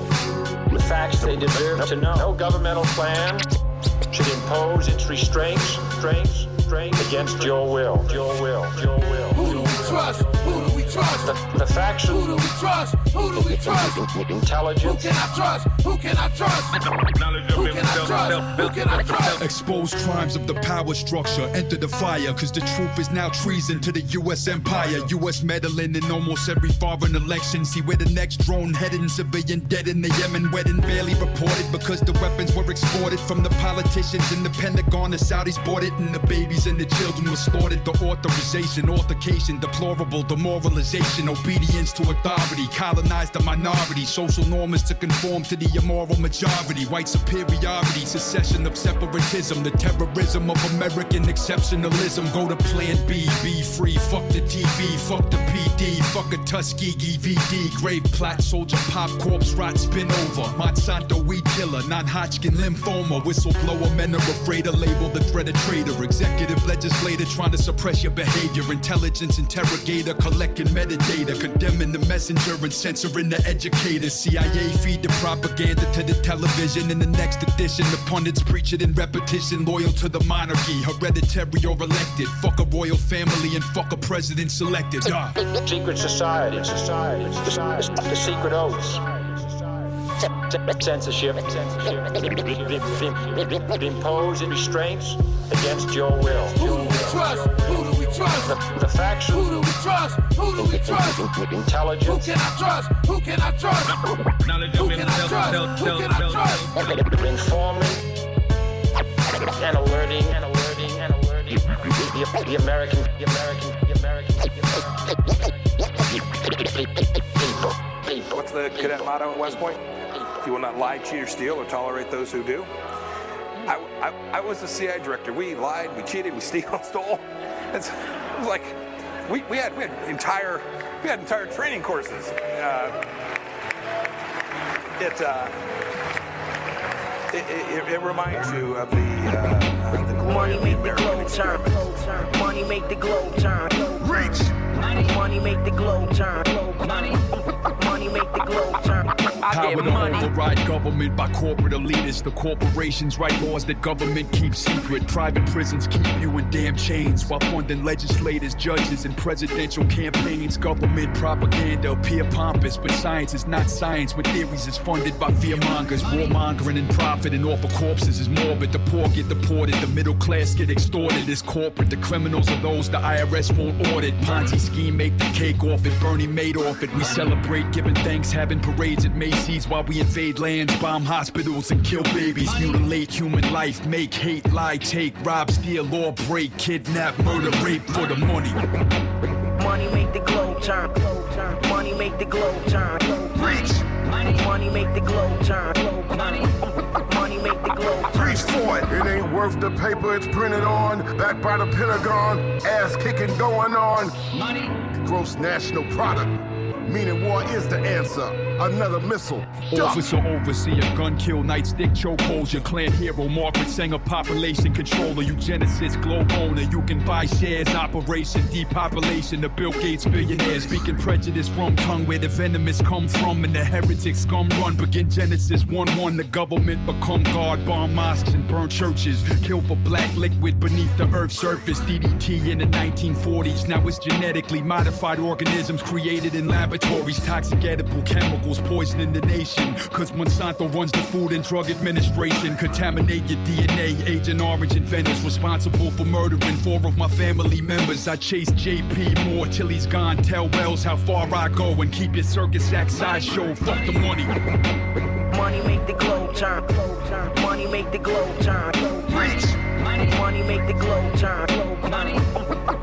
the facts they deserve to know. No governmental plan should impose its restraints, restraints, restraints against your will, your will, your will. Who do we trust? Who do we trust? The, the facts Who do we trust? Who do we trust? Who can I trust? Who can I trust? Who can I trust? Who can I trust? Expose crimes of the power structure, enter the fire, cause the truth is now treason to the US empire. US meddling in almost every foreign election. See where the next drone heading, civilian dead in the Yemen wedding, barely reported because the weapons were exported from the politicians in the Pentagon. The Saudis bought it, and the babies and the children were slaughtered. The authorization, altercation, deplorable demoralization, obedience to authority, colonized the minority. Social norms to conform to the immoral majority. White superiority, secession of separatism, the terrorism of American exceptionalism. Go to Plan B, be free. Fuck the TV, fuck the PD, fuck a Tuskegee VD. Grave plot, soldier pop, corpse rot, spin over. Monsanto weed killer, non-Hodgkin lymphoma. Whistleblower, men are afraid to label the threat a traitor. Executive legislator trying to suppress your behavior. Intelligence interrogator, collecting metadata. Condemning the messenger and censoring the educator. CIA feed the propaganda to the television. In the next edition, the pundits preach it in repetition. Loyal to the monarchy, hereditary or elected. Fuck a royal family and fuck a president selected. Ah. Secret society, society, society, the secret oaths. Censorship, impose restraints against your will. Who do we trust? Who do we trust? The, the facts, Who do we trust? Who do we trust? Who intelligence, can I trust? Who can I trust? Who can I trust? Who can I trust? informing and alerting and alerting and alerting the, the American, the American, the American, people, people. What's the cadet motto at West Point? You will not lie, cheat, or steal, or tolerate those who do. I, I, I was the CIA director. We lied, we cheated, we steal, stole. It's, it was like we, we had we had entire we had entire training courses. Uh, it, uh, it, it it reminds you of the uh, uh, the glory Money of the make the globe turn. Money make the globe turn. Reach. Money make the globe turn. Money make the globe turn. I Power get to money. override government by corporate elitists. The corporations write laws that government keeps secret. Private prisons keep you in damn chains while funding legislators, judges, and presidential campaigns. Government propaganda appear pompous, but science is not science. When theories is funded by fearmongers, warmongering and profiting off of corpses is morbid. The poor get deported, the middle class get extorted. It's corporate. The criminals are those the IRS won't audit. Ponzi scheme make the cake off it. Bernie made off it. We celebrate giving thanks, having parades at Macy's while we invade lands, bomb hospitals, and kill babies. Mutilate human life, make hate, lie, take, rob, steal, or break, kidnap, murder, rape for the money. Money make the globe turn. Money make the globe turn. Reach. Money make the globe turn. Money make the globe turn. Reach for it. It ain't worth the paper it's printed on. Backed by the Pentagon. Ass kicking going on. Money. Gross national product. Meaning war is the answer. Another missile. Duck. Officer, overseer, gun kill, nightstick, chokeholds, your clan hero, Margaret Sanger, population controller, eugenicist, globe owner. You can buy shares, operation, depopulation, the Bill Gates billionaires, speaking prejudice from tongue where the venomous come from and the heretic scum run. Begin Genesis 1 1, the government become God, bomb mosques and burn churches, kill for black liquid beneath the earth's surface. DDT in the 1940s, now it's genetically modified organisms created in laboratories, toxic edible chemicals poisoning the nation. Cause Monsanto runs the Food and Drug Administration. Contaminate your DNA. Agent Orange and inventors responsible for murdering four of my family members. I chase JP Moore till he's gone. Tell Wells how far I go and keep your circus act sideshow. Fuck the money. Money make the globe turn. Money make the globe turn. Reach. Money make the globe turn.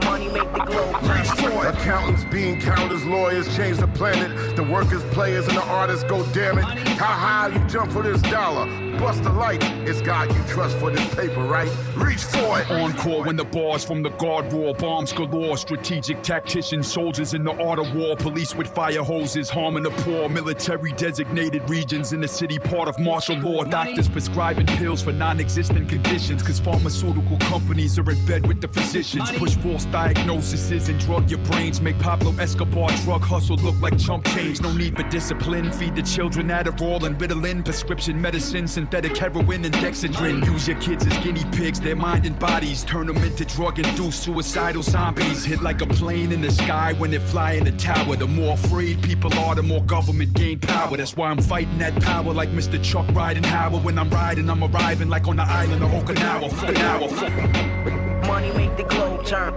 Money make the globe Reach for it. Accountants, being counters, lawyers change the planet. The workers, players, and the artists go damn it. How high you jump for this dollar? Bust the light. It's God you trust for this paper, right? Reach for it. Encore when the bars from the guard roar, bombs galore, strategic tacticians, soldiers in the art of war, police with fire hoses, harming the poor, military designated regions in the city, part of martial law, doctors prescribing pills for non-existent conditions, cause pharmaceutical companies are in bed with the physicians, push false diagnosis businesses and drug your brains. Make Pablo Escobar drug hustle look like chump change. No need for discipline. Feed the children Adderall and Ritalin. Prescription medicine, synthetic heroin and Dexedrine. Use your kids as guinea pigs. Their mind and bodies turn them into drug-induced suicidal zombies. Hit like a plane in the sky when they fly in the tower. The more afraid people are, the more government gain power. That's why I'm fighting that power like Mr. Chuck riding Howard. When I'm riding, I'm arriving like on the island of Okinawa. For an hour. Money make the globe turn.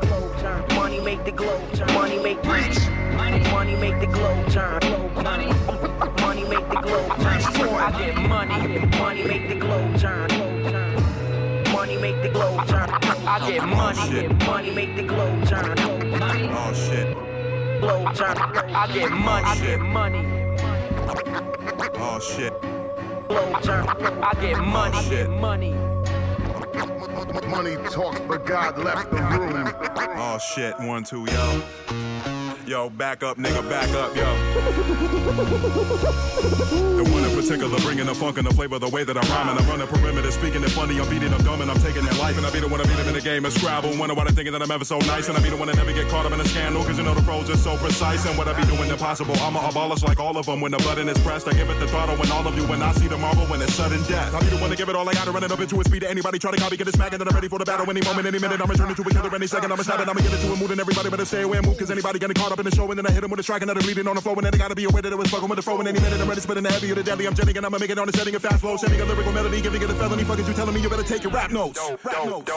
Money make the globe turn. Money make Money make the globe turn. Money Money make the globe turn. I get money. Money make the globe turn. Money make the globe turn. I get money. Money make the globe turn. Oh shit. Globe turn. I get money. I get money. Oh shit. Globe turn. I get money. Oh, I get money. Money talks, but God left the room. Oh shit, one, two, yo. Yo, back up, nigga, back up, yo. The one in particular, bringing the funk and the flavor, the way that I rhyme and I'm running perimeter, speaking it funny. I'm beating them dumb and I'm taking their life, and I be the one to beat them in the game of Scrabble. Wonder why they thinking that I'm ever so nice, and I be the one to never get caught up in a scandal, cause you know the flow just so precise, and what I be doing impossible. I'ma abolish like all of them when the button is pressed. I give it the throttle when all of you, when I see the marble, when it's sudden death. I be the one to give it all I got to run it up into a speed to anybody try to copy, get it smacking, then I'm ready for the battle any moment, any minute. I'ma turn into a killer any second. I'm a snap and I'ma give it to a mood, and everybody better stay away and move, cause anybody getting caught up in the show, and then I hit him with a strike, and then bleeding on the floor, and then they gotta be aware that it was fucking with the flow, and any minute I'm ready to spit in the heavy or the deadly. I'm jetting, and I'ma make it on the setting of fast flow, sending a lyrical melody, giving it a felony. Fucking you telling me you better take your rap notes. Rap notes.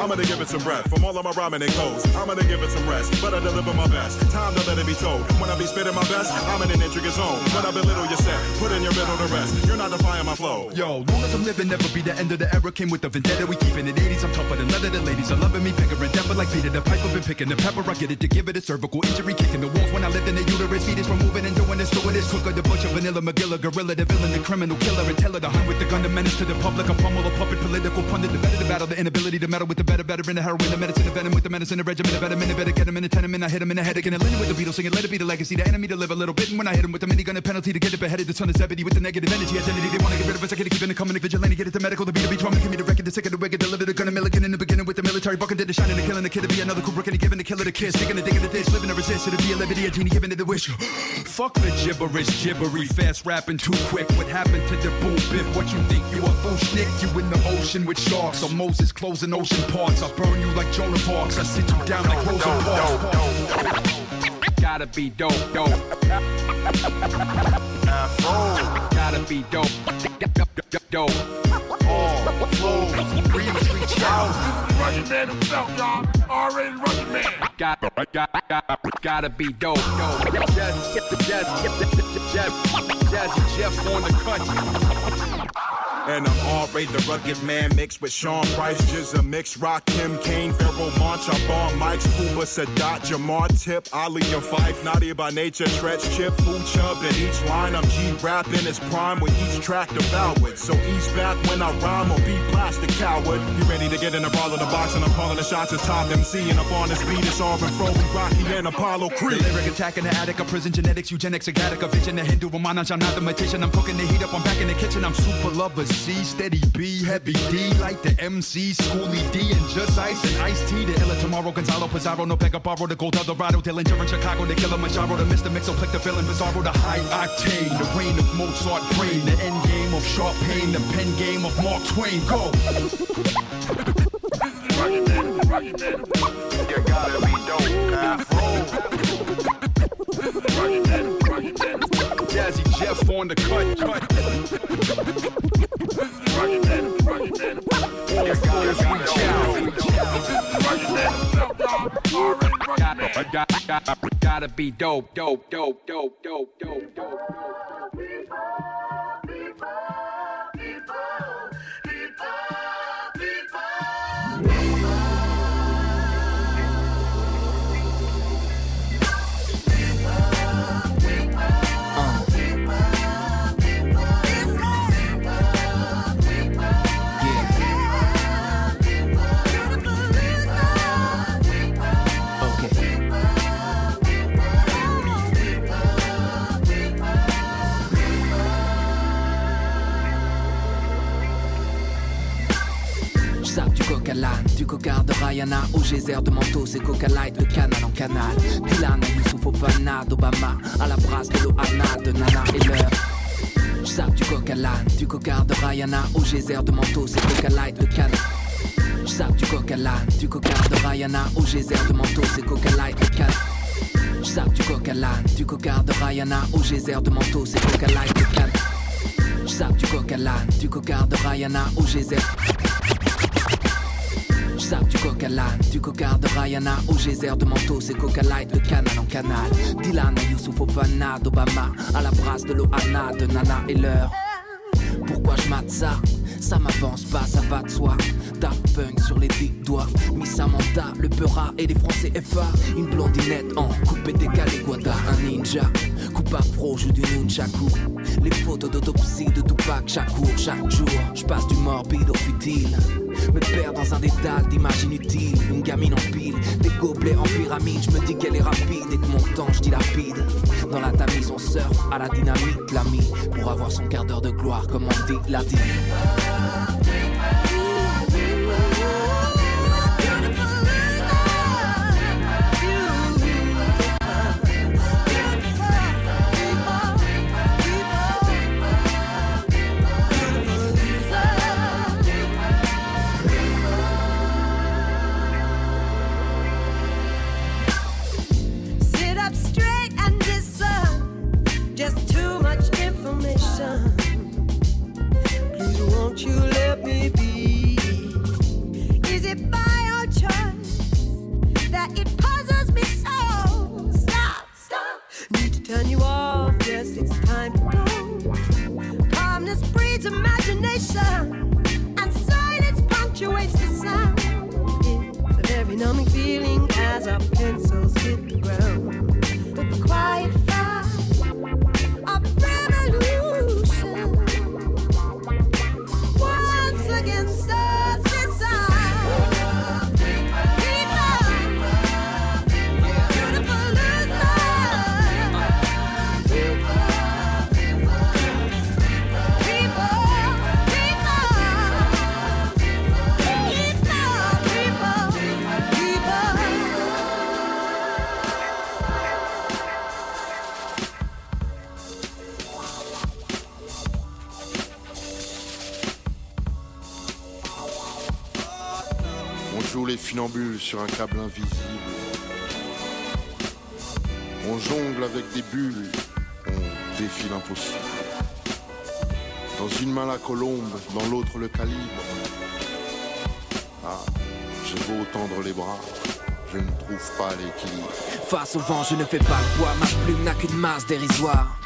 I'm gonna give it some breath from all of my rhyming and clothes. I'm gonna give it some rest, but I deliver my best. Time to let it be told. When I be spitting my best, I'm in an intricate zone. When I belittle your set, put in your middle to rest. You're not defying my flow. Yo, long as I'm living, never be the end of the era. Came with the vendetta, we keeping it 80s. I'm tougher than leather. The ladies are loving me, bigger and deeper like Peter. The pipe I've been picking the pepper. I get it to give it a cervical injury, kicking the walls when I lived in the uterus. Feet is from moving and doing this, doing this. Cooker, the butcher, vanilla, McGilla, gorilla, the villain, the criminal killer, and teller, the hunt with the gun, the menace to the public. A pummel, a puppet, political pundit, the better, the battle, the inability to meddle with the better, better in the heroin, the medicine, the venom with the medicine, the regimen, the better minute, better get him in the tenement. I hit him in the head again, and with the Beatles singing, let it be the legacy, the enemy to live a little bit. And when I hit him with the minigun, a penalty to get it beheaded, the son of Zebedee with the negative energy, identity. They wanna get rid of us, I gotta keep the coming, vigilante, get it to medical, the beat to be trauma, give me the record, the sick of the wicked, deliver the gun, a milligan in the beginning with the military bucket, did the shining, the killing, the kid to be another Kubrick, and giving the killer the kiss, sticking the dick in the ditch, living to resist, to be a liberty, a genie, giving it the wish. Fuck the gibberish, gibbery, fast rapping too quick. What happened to the boom bip? What you think you a fool schnick? You in the ocean with sharks, or Moses closing ocean parts. I burn you like Joan of Arc. I sit you down like Rosa Parks. Gotta be dope, dope. Gotta be dope, dope. All flows, reach, reach out. Rugged man himself, y'all. Already rugged man. Got, got, got, gotta be dope, dope. Jazz, jazz, jazz, jazz, Jazzy Jeff on the cut. And I'm already the rugged man mixed with Sean Price, Jizza Mix, Rock, Kim Kane, Pharoahe Monch, Bomb, Mike's, Kuba, Sadat, Jamar, Tip, Ali, and Phife, Naughty by nature, Treach, Chip, Food Chub, in each line I'm G rapping its prime with each track devoured. So each back when I rhyme or be plastic coward. You ready to get in the ball of the box and I'm calling the shots as top MC and up on the speed it's all and Fro, Rocky and Apollo Creed. The lyric attack in the attic, a prison genetics, eugenics, a Gattaca, vision, the Hindu, Ramanujan, I'm not the magician, I'm cooking the heat up, I'm back in the kitchen, I'm super lover, C, steady B, heavy D, like the MC, Schooly D, and Just-Ice and Ice-T. The illa tomorrow, Gonzalo Pizarro, no Pega Barro, the Gold Eldorado, Dillinger in Chicago, the Killer Machado, the Mr. Mxyzptlk the villain, Bizarro, the high octane, the reign of Mozart brain, the end game of Sharp Pain, the pen game of Mark Twain. Go! On the cut, cut. Rugged man, man. Gotta, gotta, gotta, be dope, dope, dope, dope, dope, dope, dope. Okay. Du coca de Rihanna au geyser de manteau, c'est coca light, le canal en canal. Dylan, Youssouf Fofana, d'Obama, à la brasse de l'Ohana, de Nana et l'heure. J'sape du coca du coca de Rihanna au geyser de manteau, c'est coca light, le canal. J'sape du coca l'âne, du coca de Rihanna au geyser de manteau, c'est coca light, le canal. J'sape du coca l'âne, du coca de Rihanna au geyser de manteau, c'est coca light, le canal. J'sape du coca l'âne, du coca de au geyser. Du coca l'âne, du coca de Rihanna au geyser de manteau, c'est coca light, le canal en canal. Dylan, Youssouf Fofana, d'Obama, à la brasse de l'Ohana, de Nana et l'heure. Pourquoi je mate ça? Ça m'avance pas, ça va de soi. Daft Punk sur les dix doigts. Miss Samantha, le Peura et les Français FA. Une blondinette en coupé décalé, Guada, un ninja. Coupe afro, joue du nunchaku. Les photos d'autopsie de Tupac, chaque jour, chaque jour. Je passe du morbide au futile. Me perds dans un dédale d'images inutiles. Une gamine en pile, des gobelets en pyramide. Je me dis qu'elle est rapide et que mon temps je dilapide. Dans la tamise, on surfe à la dynamite, l'ami. Pour avoir son quart d'heure de gloire, comme on dit, la dit. Sit numbing feeling as our pencils hit the ground. Sur un câble invisible. On jongle avec des bulles, on défie l'impossible. Dans une main la colombe, dans l'autre le calibre. Ah, j'ai beau tendre les bras, je ne trouve pas l'équilibre. Face au vent, je ne fais pas le poids, ma plume n'a qu'une masse dérisoire.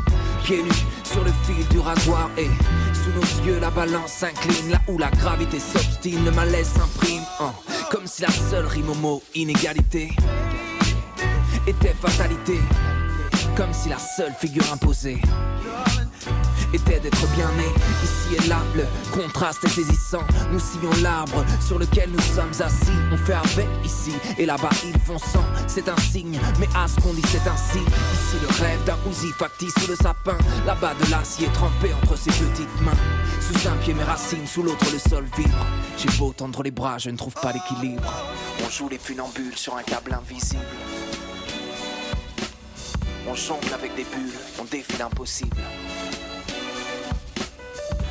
Pieds nus sur le fil du rasoir et sous nos yeux la balance s'incline. Là où la gravité s'obstine, le malaise s'imprime. hein, comme si la seule rime au mot inégalité était fatalité. Comme si la seule figure imposée était d'être bien né. Ici et là, le contraste est saisissant. Nous sillons l'arbre sur lequel nous sommes assis. On fait avec ici et là-bas, ils font sans. C'est un signe, mais à ce qu'on dit, c'est ainsi. Ici, le rêve d'un Uzi factice sous le sapin. Là-bas, de l'acier trempé entre ses petites mains. Sous un pied, mes racines, sous l'autre, le sol vibre. J'ai beau tendre les bras, je ne trouve pas l'équilibre. On joue les funambules sur un câble invisible. On jongle avec des bulles, on défie l'impossible.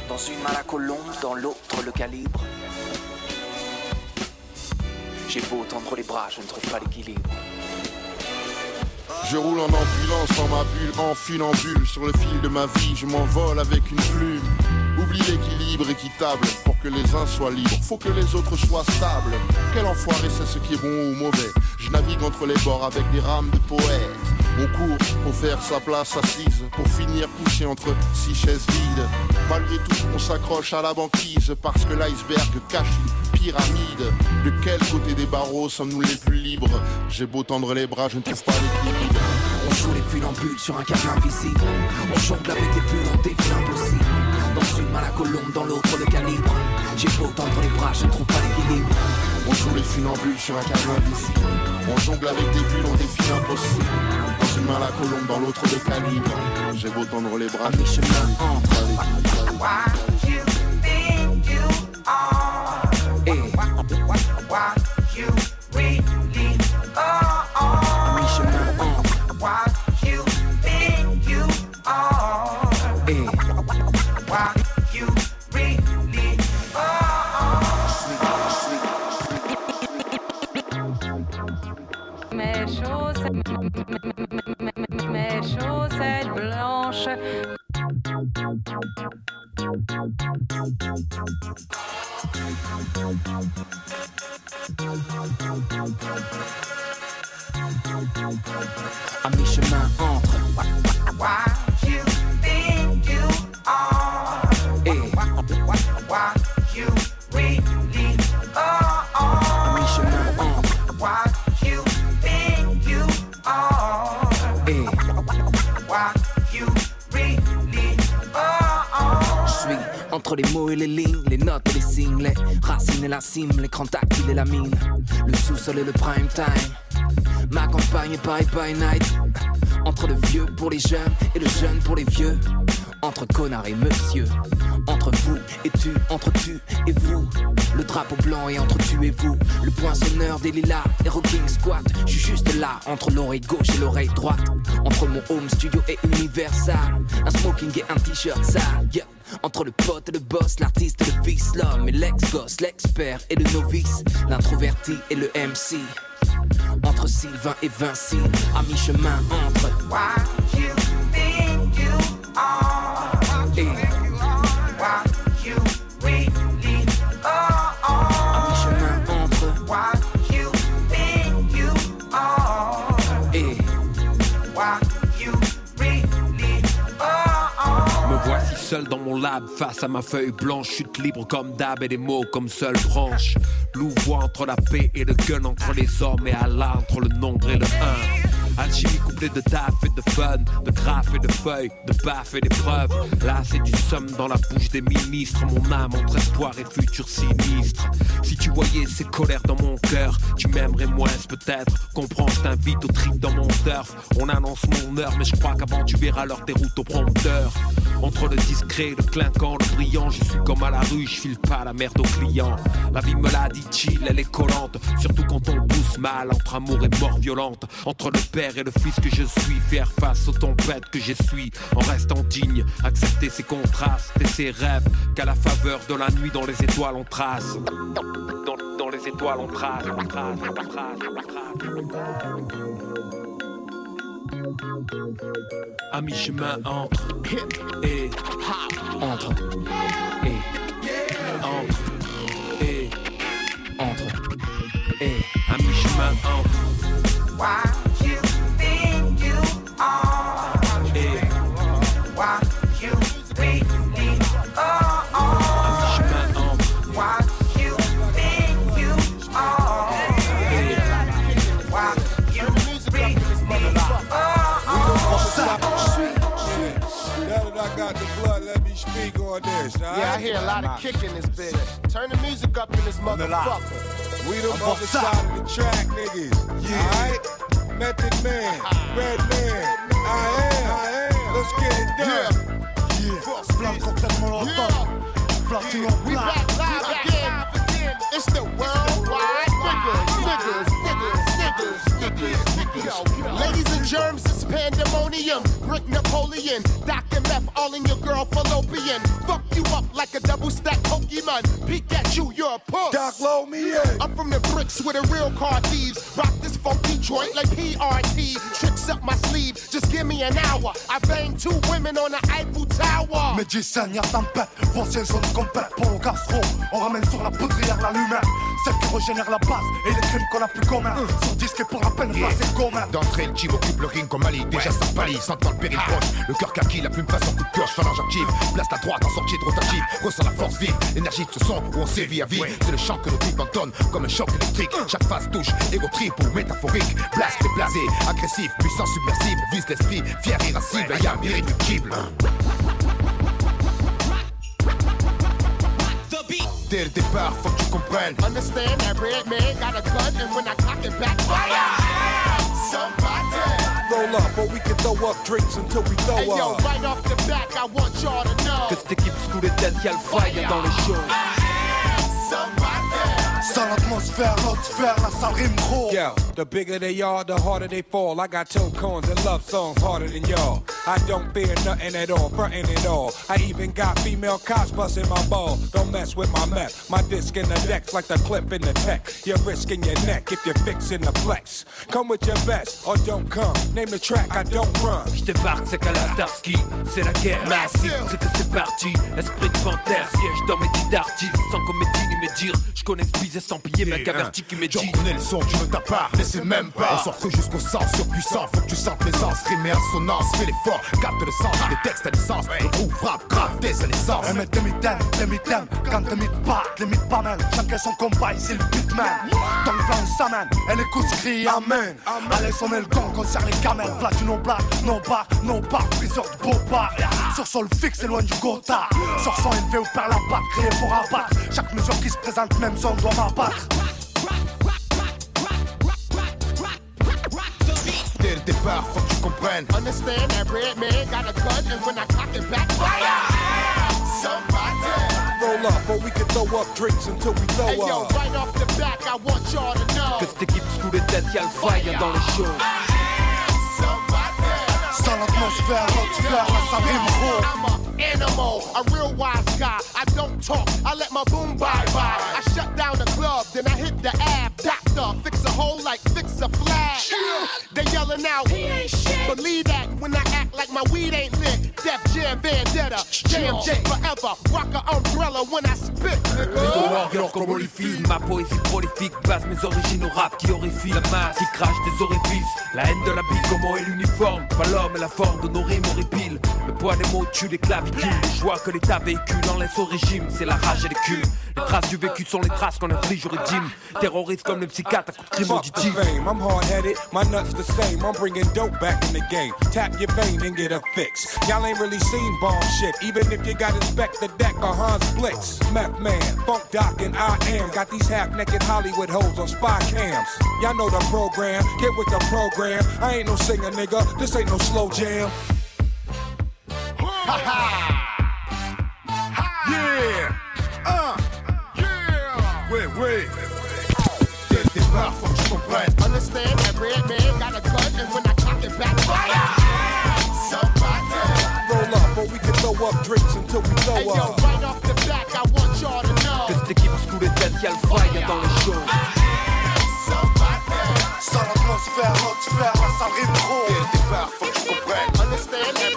Dans une main la colombe, dans l'autre le calibre. J'ai beau tendre les bras, je ne trouve pas l'équilibre. Je roule en ambulance dans ma bulle, en funambule Sur le fil de ma vie, je m'envole avec une plume Oublie l'équilibre équitable que les uns soient libres, faut que les autres soient stables. Quel enfoiré c'est ce qui est bon ou mauvais. Je navigue entre les bords avec des rames de poètes. On court pour faire sa place assise. Pour finir couché entre six chaises vides. Malgré tout, on s'accroche à la banquise. Parce que l'iceberg cache une pyramide. De quel côté des barreaux sommes-nous les plus libres? J'ai beau tendre les bras, je ne trouve pas l'équilibre. On joue les funambules sur un câble invisible. On jongle avec des bulles, on défie l'impossible. Dans une main la colombe, dans l'autre le calibre. J'ai beau tendre les bras, je ne trouve pas l'équilibre. On joue les funambules sur un câble invisible. On jongle avec des bulles, on défie l'impossible. Dans une main la colombe, dans l'autre le calibre. J'ai beau tendre les bras, je ne trouve pas chaussettes blanches. À mi-chemin les mots et les lignes, les notes et les signes, les racines et la cime, l'écran tactile et la mine, le sous-sol et le prime time. Ma campagne est bye bye night. Entre le vieux pour les jeunes et le jeune pour les vieux. Entre connard et monsieur. Entre vous et tu, entre tu et vous. Le drapeau blanc et entre tu et vous. Le poinçonneur des lilas, les rocking squat. Je suis juste là, entre l'oreille gauche et l'oreille droite. Entre mon home studio et Universal. Un smoking et un t-shirt sale. Yeah. Entre le pote et le boss, l'artiste et le fils, l'homme et l'ex-gosse, l'expert et le novice, l'introverti et le MC. Entre Sylvain et Vinci, à mi-chemin entre face à ma feuille blanche, chute libre comme d'hab et des mots comme seule branche. Louvoie entre la paix et le gun, entre les hommes et Allah, entre le nombre et le 1. Alchimie couplée de taf et de fun, de graphes et de feuilles, de baffes et d'épreuves. Là, c'est du somme dans la bouche des ministres. Mon âme entre espoir et futur sinistre. Si tu voyais ces colères dans mon cœur, tu m'aimerais moins peut-être. Comprends, je t'invite au trip dans mon turf. On annonce mon heure, mais je crois qu'avant tu verras leur déroute au prompteur. Entre le discret, le clinquant, le brillant, je suis comme à la rue, je file pas la merde aux clients. La vie me l'a dit chill, elle est collante, surtout quand on pousse mal entre amour et mort violente. Entre le père et le fils que je suis, faire face aux tempêtes que j'essuie en restant digne, accepter ses contrastes et ses rêves qu'à la faveur de la nuit dans les étoiles on trace. Dans, les étoiles on trace, on trace, on trace, on trace. À mi-chemin entre et entre et entre et entre et à mi-chemin entre Yeah, I hear a lot of kick in this bitch. Turn the music up in this motherfucker. We the other side of the track, niggas. Yeah. Alright? Method Man, Red Man, I am. I am. Let's get it done. Yeah. Flamme cocktail molotov. Flamme We back live again. It's the worldwide niggas, niggas, niggas, niggas, niggas. Ladies and germs, it's pandemonium. Brick Napoleon, Dr. Meth, all in your girl fallopian. Fuck you up like a double stack Pokemon. Peek at you, you're a puss. Doc Low me in. I'm from the bricks with a real car thieves. Rock this funky joint like PRT. Tricks up my sleeve, just give me an hour. I banged two women on the Eiffel Tower. Médicien, y'a tempête, voici zone complète pour le gastro. On ramène sur la poudrière la lumière, celle qui régénère la base et les crimes qu'on a plus communs. Sur disque pour la peine, Yeah. c'est commun. D'entrée, le team occupe le ring comme Ali. Déjà ça pâlit, sentant le péril proche. Le cœur kaki, la plume passe en coup de pioche, phalange active. Place la droite en sortie de rotative. Ressent la force vive, l'énergie de ce son où on sévit à vie. C'est le chant que nos tripes entonnent comme un choc électrique. Chaque phase touche, égo trip ou métaphorique. Blast blasé, agressif, puissant submersible. Vise l'esprit, fier, irascible, y'a irréductible. Dès le départ, faut que tu comprennes. Understand red man got a gun, and when I cock it back, fire! Somebody! Roll up, or we can throw up drinks until we throw Hey yo, up. right off the back, I want y'all to know. Que cette équipe school est tête, y'a le fire dans les shows. Sale atmosphère, l'atmosphère, la salle rime gros. Yo, the bigger they are, the harder they fall. I got toe cones and love songs harder than y'all. I don't fear nothing at all, frontin' it all. I even got female cops busting my ball. Don't mess with my meth. My disc in the decks like the clip in the tech. You're risking your neck if you're fixing the flex. Come with your best or don't come. Name the track, I don't run. Je débarque, c'est qu'à la Starsky, c'est la guerre massive, c'est que c'est parti. Esprit de panthère, siège dans mes titres d'artiste, sans comédie je connais ce business estampillé, mec averti qui Tu médite. reconnais le son, tu ne t'as pas, mais c'est même pas. On sort que jusqu'au sens surpuissant, faut que tu sentes l'aisance, rime et assonance, fais l'effort, capte le sens, des textes à l'essence, le groupe frappe, grave, tes à l'essence. Eh mais demi-thème, demi-thème, quand demi pas, limite pas mal, chacun son combat, c'est le beatman. Dans le vent, ça mène, elle écoute, crie Amen. Allez, sonner le gong, concerne les camels, platine black, no bar, no bar, briseur de beau bar. Sur sol fixe, loin du gotha. Sur son élevé ou par la batte, créé pour abattre. Chaque mesure qui se présente, même son doit m'abattre. Départ, faut que tu comprennes. Understand that Redman got a gun and when I cock it back, fire! Somebody! Roll up, or we can throw up drinks until we throw Hey yo, up. right off the back, I want y'all to know. Que cette équipe sous les têtes, y'a le fire dans les shows. Sans l'atmosphère, l'atmosphère, là ça rime gros. I'm a animal, a real wise guy. I don't talk, I let my boom bye bye. I shut down the club, then I hit the ab. Doctor, fix a hole like fix a flag. They yelling out, he ain't shit. Believe that when I act like my weed ain't lit. Def Jam Vendetta, JMJ forever. Rock a umbrella when I spit, nigga. warrior comme Holyfield Ma poésie prolifique base mes origines au rap qui horrifie La masse qui crache des orifices La haine de la bille comment est l'uniforme? Pas l'homme et la forme de nos rimes horripiles Le poids des mots tue les Les joies que l'État véhicule en laisse au régime C'est la rage et les culs Les traces du vécu sont les traces qu'on inflige au régime Terroriste comme le psychiatre à coups de crime auditif I'm hard headed, my nuts the same. I'm bringing dope back in the game. Tap your vein and get a fix. Y'all ain't really seen bomb shit, even if you got Inspectah Deck or Hans Blix. Meth Man, Funk Doc, and I am. Got these half naked Hollywood hoes on spy cams. Y'all know the program, get with the program. I ain't no singer, nigga, this ain't no slow jam. Yeah! Uh! Yeah! Ouais! Dès le départ, faut que tu. Understand that Redman got a gun and when I cock it back, fire! Somebody! Roll up, or we can throw up drinks until we throw Hey yo, right off the back, I want y'all to know. Que cette équipe sous les têtes y'a le fire dans les shows Sans l'atmosphère, l'atmosphère, là ça rime gros. Dès le départ, faut que tu comprennes. Understand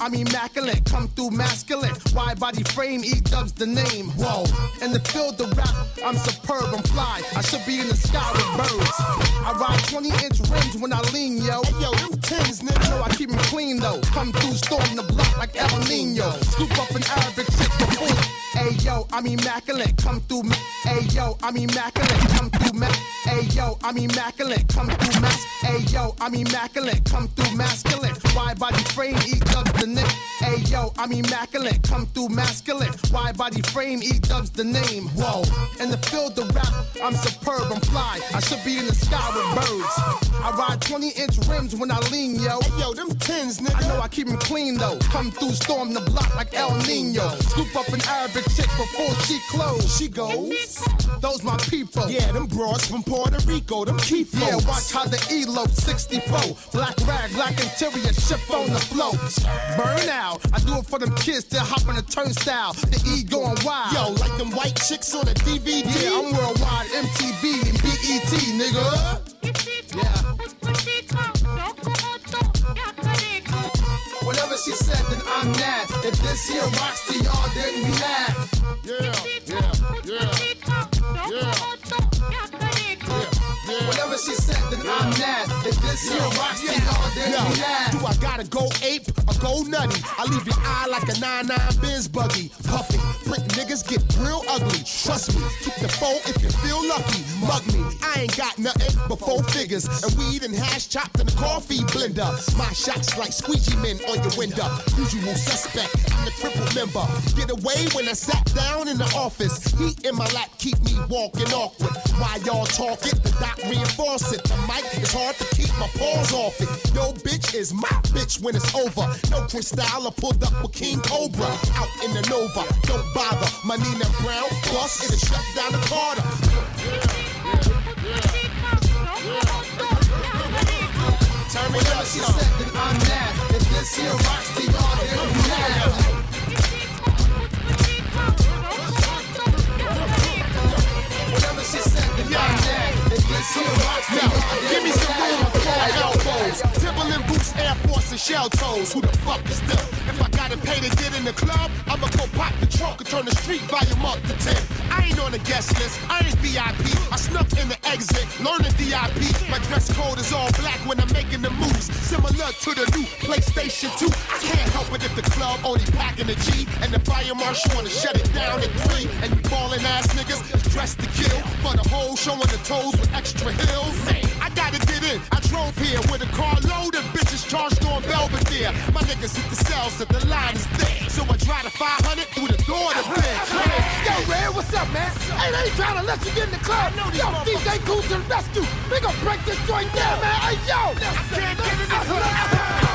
I'm immaculate, come through masculine. Wide body frame, E dubs the name. Whoa, in the field of rap, I'm superb, I'm fly. I should be in the sky with birds. I ride 20 inch rims when I lean, yo. Hey yo, them tins, nigga. I keep 'em clean though. Come through, storm the block like El Nino. Scoop up an Arabic chick before. Hey yo, I'm immaculate, come through. Ma- hey yo, I'm immaculate, come through. Ma- hey yo, I'm immaculate, come through. Mas- hey yo, I'm immaculate, come through masculine. Wide body frame, E dubs the name. Hey yo, I'm immaculate, come through masculine. Wide body frame, E dubs the name. Whoa, in the field of rap, I'm superb, I'm fly. I should be in the sky with birds. I ride 20 inch rims when I lean, yo. Hey yo, them tins, nigga. I know I keep 'em clean though. Come through, storm the block like El Nino. Scoop up an Arabic before she close. She goes. Those my people. Yeah, them broads from Puerto Rico, them keep Yeah, watch how the elope 64. Black rag, black interior, ship on the flow. Burn out. I do it for them kids that hop on the turnstile. The E going wild. Yo, like them white chicks on the DVD. Yeah, I'm worldwide, MTV and BET, nigga. Yeah. Said, then I'm mad. If this here rocks to y'all, then we mad. Yeah, yeah, yeah, yeah. She said, then I'm mad. If this here rocks y'all, then Yo, we mad. do I gotta go ape or go nutty? I leave your eye like a 9-9 Benz buggy. Puffy, prick niggas get real ugly. Trust me, keep the phone if you feel lucky. Mug me, I ain't got nothing but four figures. And weed and hash chopped in a coffee blender. My shots like squeegee men on your window. Usual suspect, I'm the crippled member. Get away when I sat down in the office. Heat in my lap keep me walking awkward. While y'all talking, it, the doc reinforce it. The mic is hard to keep my paws off it. Yo, bitch is my bitch when it's over. No Cristal, I pulled up with King Cobra. Out in the Nova, don't bother. My Nina Brown, plus it'll shut down the Carter. Turn me up, she said, then I'm mad. If this here rocks to y'all, then we mad. Whatever then give me some elbows. Timberland boots, Air Force and shell toes. Who the fuck is them? If I gotta pay to get in the club, I'ma go pop the trunk and turn the street volume up to 10. I ain't on the guest list, I ain't VIP. I snuck in the exit, learn the DIP. My dress code is all black when I'm making the moves. Similar to the new PlayStation 2. I can't help it if the club only packing a G and the fire marshal wanna shut it down at three. And you ballin' ass niggas dressed to kill for the whole showing the toes with extra heels. I gotta get in. I drove here with a car loaded bitches charged on Belvedere. My niggas hit the cells so the line is thick. So I drive the 500 through the door to bed. Yo, Red, what's up, man? Hey, they ain't trying to let you get in the club. Yo, DJ Kool to the rescue. We gon' break this joint down, man. Hey, yo. I can't get in the club.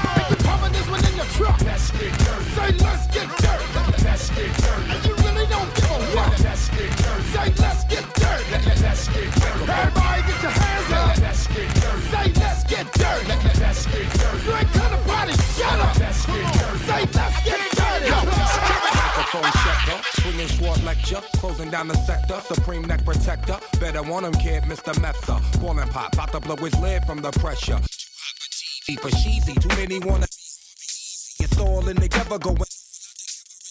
Pumping this one in your truck. Let's get dirty. Say, let's get dirty. Let's get dirty. And you really don't give a fuck. Let's get dirty. Say, let's get dirty. Let's get dirty. Get dirty. Let's get dirty. You ain't to party, shut up. Let's get dirty. Say, let's get dirty. Microphone checker, swinging short lecture, closing down the sector, supreme neck protector. Better want him, kid, Mr. Mepsa. Ballin' pop, about to blow his lid from the pressure. Too hot For cheesy, too many wanna. be. It's all in together, going.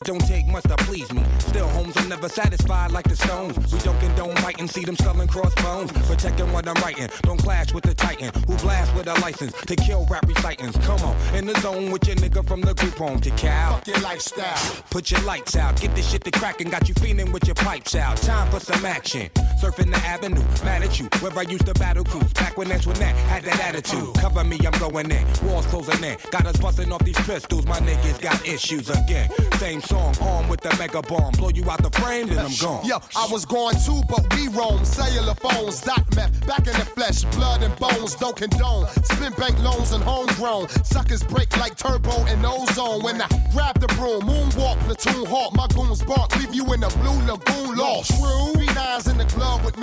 Don't take much to please me. Still, homes are never satisfied like the stones. We don't condone writing, see them selling crossbones. Protecting what I'm writing. Don't clash with the titan who blast with a license to kill rap recitants. Come on, in the zone with your nigga from the group home to Cal. Fuck your lifestyle. Put your lights out, get this shit to crackin', got you feeling with your pipes out. Time for some action. Surfing the avenue, mad at you. Where I used to battle cruise, back when that's when that had that attitude. Cover me, I'm going in. Walls closing in. Got us busting off these pistols, my niggas got issues again. Same song, armed with the mega bomb. Blow you out the frame, then I'm gone. Yo, I was going too, but we roam. Cellular phones, dot meth, back in the flesh, blood and bones, don't condone. Spin bank loans and homegrown. Suckers break like turbo and ozone. When I grab the broom, moonwalk, platoon hawk, my goons bark, leave you in the blue lagoon lost. True. B9's in the club with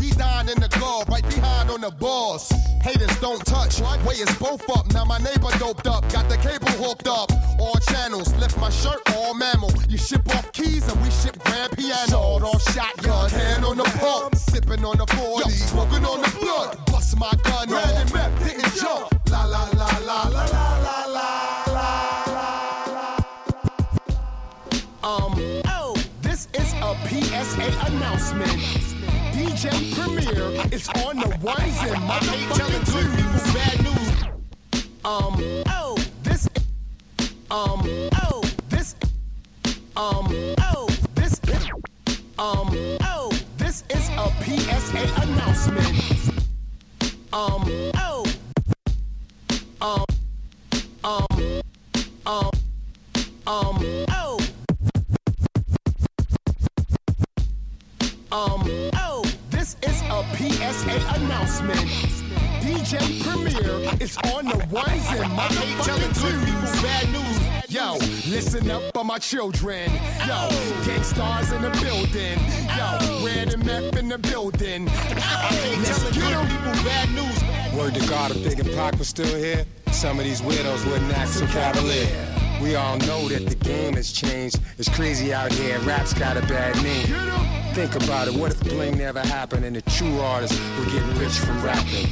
he dying in the glove, right behind on the boss. Haters don't touch, way is both up. Now my neighbor doped up, got the cable hooked up. All channels, lift my shirt, all mammal. You ship off keys and we ship grand piano. Sawed off shotgun, hand on the pump, sipping on the 40, smoking on the blunt. Bust my gun, Randy Map didn't jump. La la la la la la la la. Um, oh, this is a PSA announcement. DJ Premier is on the ones and my telling good people bad news. Um, oh, this, um, oh um, oh, this, um, oh, this is a PSA announcement. Um, oh, um, um, um, um, oh. Um, oh, this is a PSA announcement. DJ Premier is on the ones and motherfucking twos. Bad news. Yo, listen up for my children. Yo, Gang Starr's in the building. Yo, red and meth in the building. Let's get 'em. Bad news. Word to God, if Big and Pac was still here, some of these widows wouldn't act so cavalier. We all know that the game has changed. It's crazy out here. Rap's got a bad name. Think about it. What if bling never happened and the true artists were getting rich from rapping?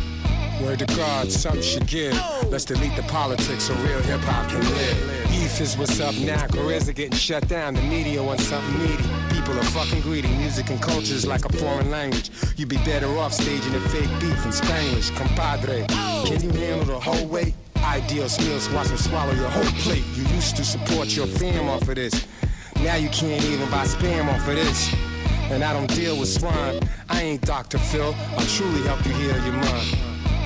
Word to God, something should give. Let's delete the politics so real hip hop can live. Beef is what's up now. Careers are getting shut down. The media wants something meaty. People are fucking greedy. Music and culture is like a foreign language. You'd be better off staging a fake beef in Spanglish. Compadre, can you handle the whole weight? Ideal meals, watch them swallow your whole plate. You used to support your fam off of this. Now you can't even buy spam off of this. And I don't deal with swine. I ain't Dr. Phil. I'll truly help you heal your mind.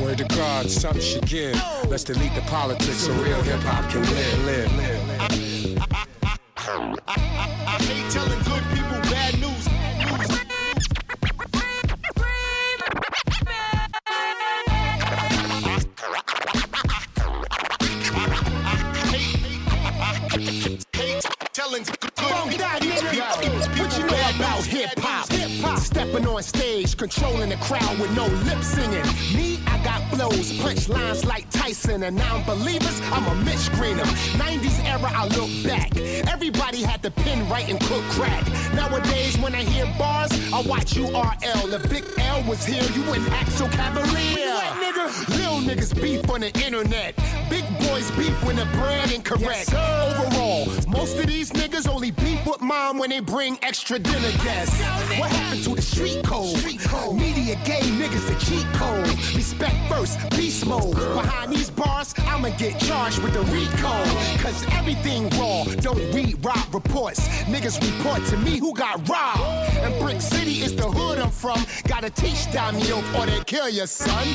Word to God, something should give. Let's delete the politics so real hip hop can live, live, live. I hate telling good people bad news. Telling Funk that nigga. What you know about hip hop? Stepping on stage, controlling the crowd with no lip singing. Me, I got flows, punchlines like Tyson, and non-believers, I'm a Mitch Greener. 90s era, I look back. Everybody had the pen right and cook crack. Nowadays, when I hear bars, I watch URL. If Big L was here, you wouldn't act so cavalier. Little niggas beef on the internet. Big boys beef when the brand incorrect. Overall, most of these niggas only beef with mom when they bring extra dinner guests. What happened to the street code? Media gay niggas the cheat code. Respect first, beast mode. Behind these bars, I'ma get charged with the RICO. Cause everything raw, don't read rob reports. Niggas report to me who got robbed. And Brick City is the hood I'm from. Gotta teach you or they kill your son.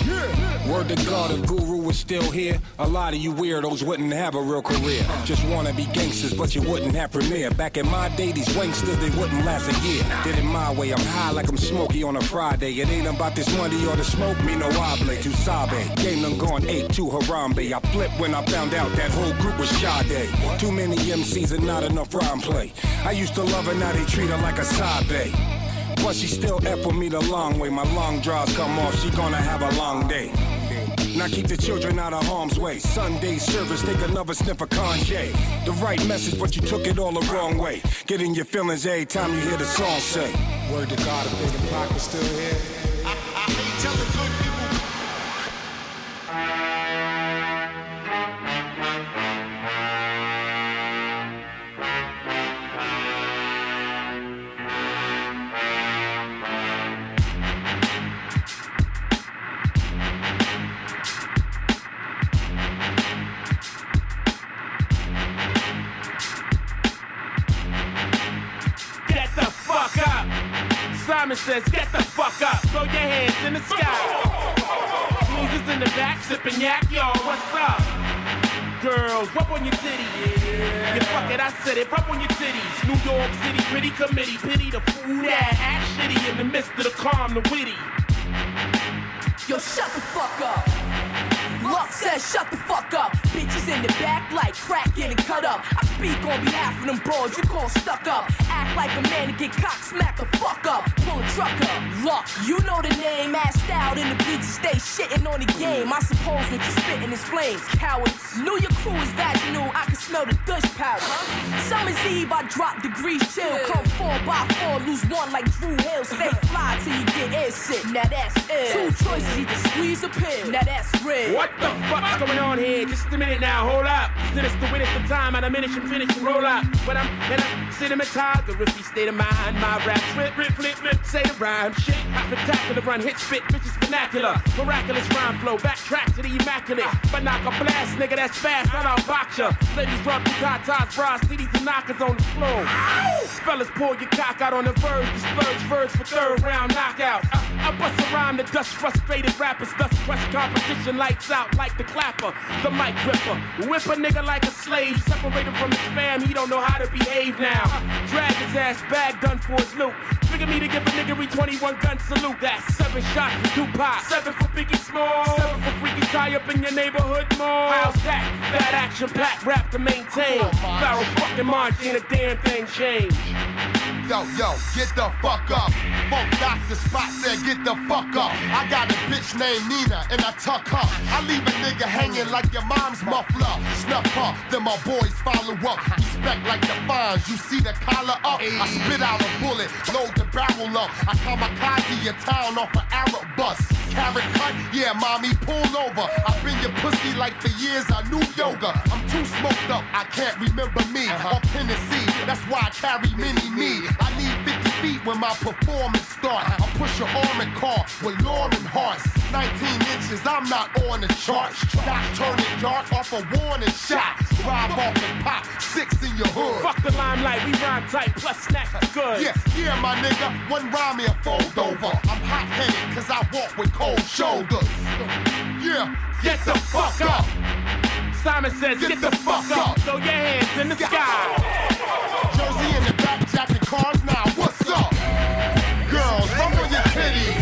Word to God, the Guru was still here. A lot of you weirdos wouldn't have a real career. Just wanna be gangsters, but you wouldn't have Premier. Back in my day, these wanksters, they wouldn't last a year. Did it my way, I'm high like I'm smoky on a Friday. It ain't about this money or the smoke, me no oblate. To Sabe, game done gone eight to Harambe. I flipped when I found out that whole group was Sade. Too many MCs and not enough rhyme play. I used to love her, now they treat her like a Sabe. Plus, she still with me the long way. My long draws come off, she gonna have a long day. Now keep the children out of harm's way. Sunday service, take another sniff of Kanye. The right message, but you took it all the wrong way. Get in your feelings every time you hear the song say. Word to God, if Big Pac still here. I, I hate telling good people. Says, get the fuck up. Throw your hands in the sky. Losers in the back sipping yak, yo, what's up? Girls, rub on your titty. Yeah. fuck it, I said it, rub on your titties. New York City, pretty committee, pity the fool that act shitty in the midst of the calm, the witty. Yo, shut the fuck up. Luck says shut the fuck up. Bitches in the back like crack getting cut up. I speak on behalf of them broads you call stuck up. Act like a man to get cock smack the fuck up. Pull a truck up. Luck, you know the name. Assed out in the bleachers, stay shitting on the game. I suppose what you spitting is flames. Cowards. Knew your crew is vaginal. I can smell the Dutch powder. Summer's Eve, I drop degrees chill. Come four by four, lose one like Drew Hill. Stay fly till you get air sick. Now that's ill. Two choices, either squeeze or pill. Now that's real. What the fuck's going on here? Just a minute now, hold up. Finish the win at the time, a minute and finish and roll up. When I'm in a the riffy state of mind, my rap flip, rip, flip, flip, say the rhyme, shit, spectacular run, hit, spit, bitches vernacular, miraculous rhyme flow, backtrack to the immaculate, but knock a blast, nigga, that's fast, I don't box ya. Ladies rub the tatas, bras, titties and knockers on the floor. Fellas, pull your cock out on the verge, the splurge verge for third round knockout. I, I bust a rhyme to dust frustrated rappers, thus crush competition, lights out like the clapper, the mic gripper. Whip a nigga like a slave, separated from his fam, he don't know how to behave now. Drag his ass back, done for his loot. Figure me to give a nigga 21 gun salute. That's seven shots for Tupac, seven for Biggie Small, seven for Freaky Tah up in your neighborhood mall. How's that? That action packed rap to maintain. Pharoahe fucking Monch ain't a damn thing changed. Yo, yo, get the fuck up. Funk Doctor Spock said, get the fuck up. I got a bitch named Nina and I tuck her. I leave a nigga hanging like your mom's muffler. Snuff her, then my boys follow up. Respect like the fines, you see the collar up. I spit out a bullet, load the barrel up. I kamikaze your town off an Arab bus. Carrot cut, yeah, mommy, pull over. I've been your pussy like for years, I knew yoga. I'm too smoked up, I can't remember me. Uh-huh. Or Tennessee, that's why I carry mini me. I need 50 feet when my performance start. Uh-huh. I push your armored car with Lauren hearts. 19 inches, I'm not on the charts. Not turning dark off a warning shot. Drive off and pop, six in your hood. Fuck the limelight, we rhyme tight, plus the good. Yeah, yeah, my nigga, one rhyme me a fold over. I'm hot headed cause I walk with cold shoulders. Yeah, Get the fuck up. Simon says, get, the, fuck up. Throw your hands in the sky. Jersey in the back jacket cars now, what's up? Girls, rub on your titties.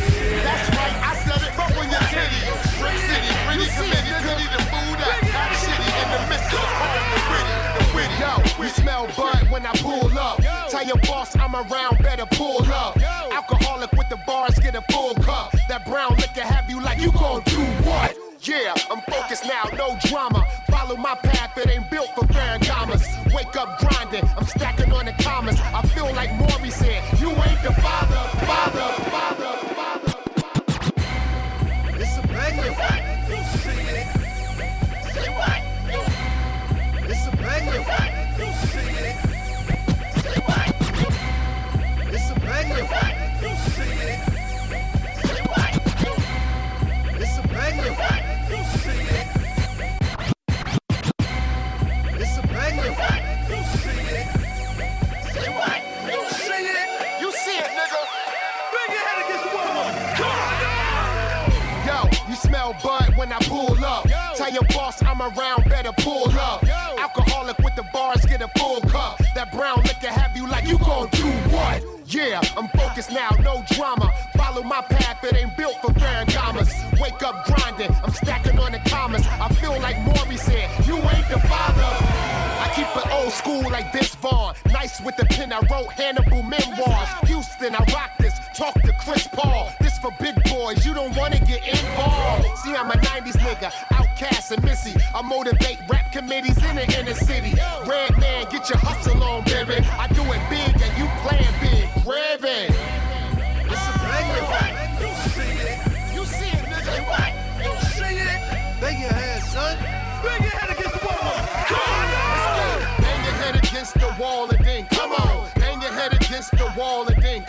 That's right, I said it, rub on your titties. Brick City, pretty committee, pity the food up. Act shitty in the midst of the home, the witty, the witty. Yo, You smell bud when I pull up. Tell your boss I'm around, better pull up. Alcoholic with the bars, get a full cup. That brown liquor have you gon' do what? Yeah, I'm focused now, no drama. Follow my path, it ain't built for Ferragamas. Wake up grinding, I'm stacking on the commas. I feel like Maury said, you ain't the father, father, father, I'm around, better pull up. Alcoholic with the bars, get a full cup. That brown liquor have you like you gon' do what? Yeah, I'm focused now, no drama. Follow my path, it ain't built for Ferragamas. Wake up grinding, I'm stacking on the commas. I feel like Maury said, you ain't the father. I keep it old school like Vince Vaughn. Nice with the pen, I wrote Hannibal memoirs. Houston, I rock this. Talk to Chris Paul. This for big boys, you don't get involved. See, I'm a 90s nigga, OutKast and missy. I motivate rap committees in the inner city. Redman, get your hustle on, baby. I do it big and you playing big. Grab it. It's a banger. You see it. You see it, nigga. What? You see it. Bang your head, son. Bang your head against the wall. Come on. Bang your head against the wall and then come on. Bang your head against the wall and then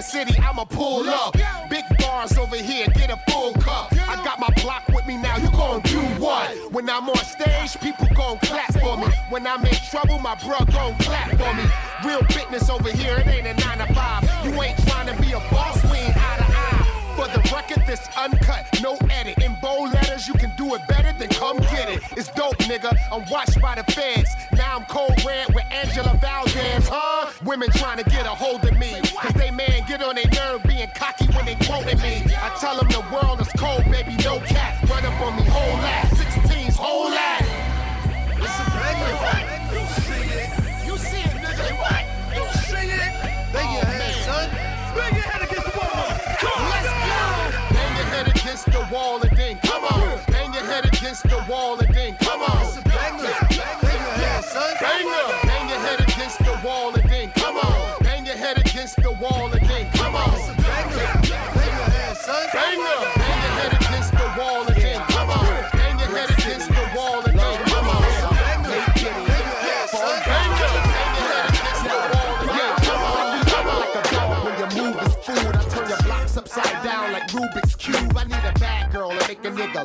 your city I'ma pull up. Big bars over here, get a full cup. I got my block with me now, you gon' do what? When I'm on stage, people gon' clap for me. When I'm in trouble, my bro gon' clap for me. Real business over here, it ain't a 9 to 5. You ain't trying to be a boss, we ain't eye to eye. For the record, this uncut, no edit. In bold letters, you can do it better than come get it. It's dope, nigga. I'm watched by the feds. Now I'm cold red with Angela Valdez, huh? Women trying to get a hold of me. Cause they man get on their nerve being cocky when they quoting me. I tell them the world is cold, baby, no cap. Run up on me, whole lot. 16s, whole lot. It's a banger. You see it. You see it, nigga. What? You see it. Bang your head, son. Bang your head against the wall. Come on. Let's go. Bang your head against the wall and then come on. Bang your head against the wall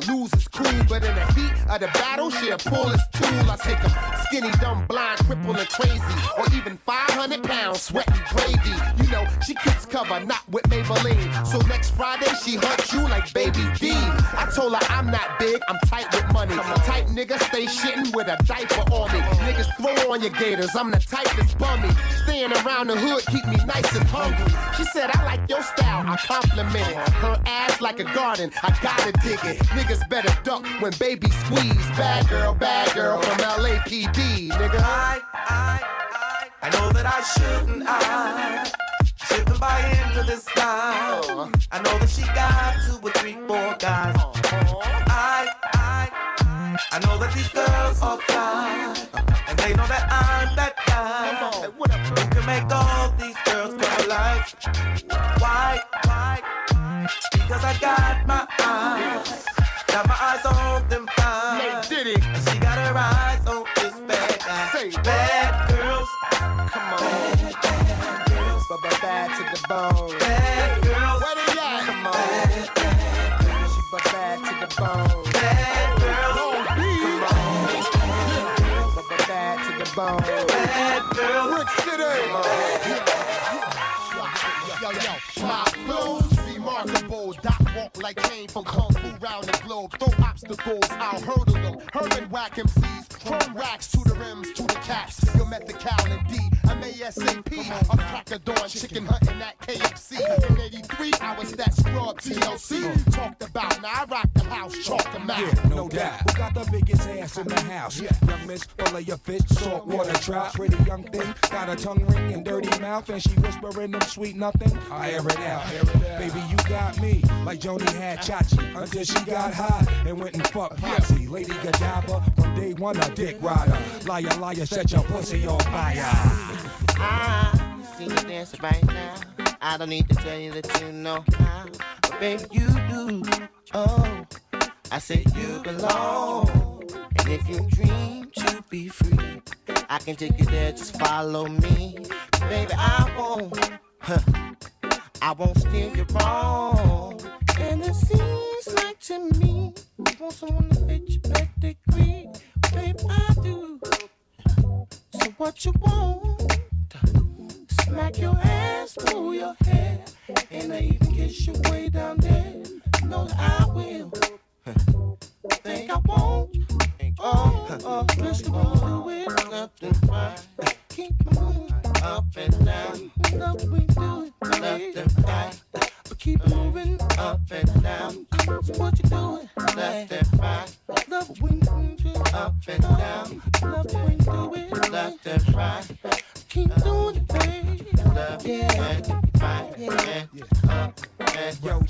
nigga lose his But in the heat of the battle, she'll pull his tool. I take him skinny, dumb, blind, crippled, and crazy. Or even 500 pounds, sweating gravy. You know, she keeps cover, not with Maybelline. So next Friday, she hunt you like Baby D. I told her I'm not big, I'm tight with money. I'm a tight nigga stay shitting with a diaper on me. Niggas throw on your gators, I'm the type that's bummy. Staying around the hood keep me nice and hungry. She said, I like your style, I complimented. Her ass like a garden, I gotta dig it. Niggas better duck when baby squeeze. Bad girl, bad girl from LAPD, nigga. I, I, I, I know that I shouldn't, I shouldn't buy into this style. Oh. I know that she got two or three, four guys. I, I, I know that these girls are fine, and they know that I'm that guy who can make all these girls come alive. Why, why? Because I got my eyes, And she got her eyes on this bad guy. Bad girls, Come on. bad bad girls, But bad to the bone. bad girls, Where they at? Come on. bad, bad girls, She but bad to the bone. bad girls, Long Beach. But bad to the bone. bad girls. Brick City. Yo, yo, my flow back like Caine from Kung Fu round the globe. Throw obstacles, I'll hurdle them. Herman whack MCs, chrome racks to the rims, to the caps. You'll met the Cal and D. I'm ASAP. A crack of dawn, chicken hunting at KFC. In 83, I was that scrub TLC. Talked about, now I rock the house, chalk them out. Yeah, no doubt. Who got the biggest ass in the house? Yeah. Young miss, full of your fish, salt water trout. Pretty young thing, got a tongue ring and dirty mouth, and she whispering them sweet nothing. I air it out, baby, you got me like Joanie had Chachi until she got high and went and fucked Potsy. Lady Godiva from day one, a dick rider. Liar, liar, set your pussy on fire. I see you dancing right now. I don't need to tell you that you know how, but baby you do. Oh, I say you belong. And if you dream to be free, I can take you there. Just follow me, baby. I won't, huh, I won't steer you wrong. And it seems like to me, you want someone to fit your pedigree, baby. I do. So what you want? Smack your ass, pull your hair, and I even kiss you way down there. Know that I will. Think I won't. Oh, oh, just wanna do it and right. Keep moving up and down. Love we do it and right. But keep moving up and down. So what you doing and right? Love we do it up and down. Love we do it left and right. Keep doing baby. Left and right and up and Yo,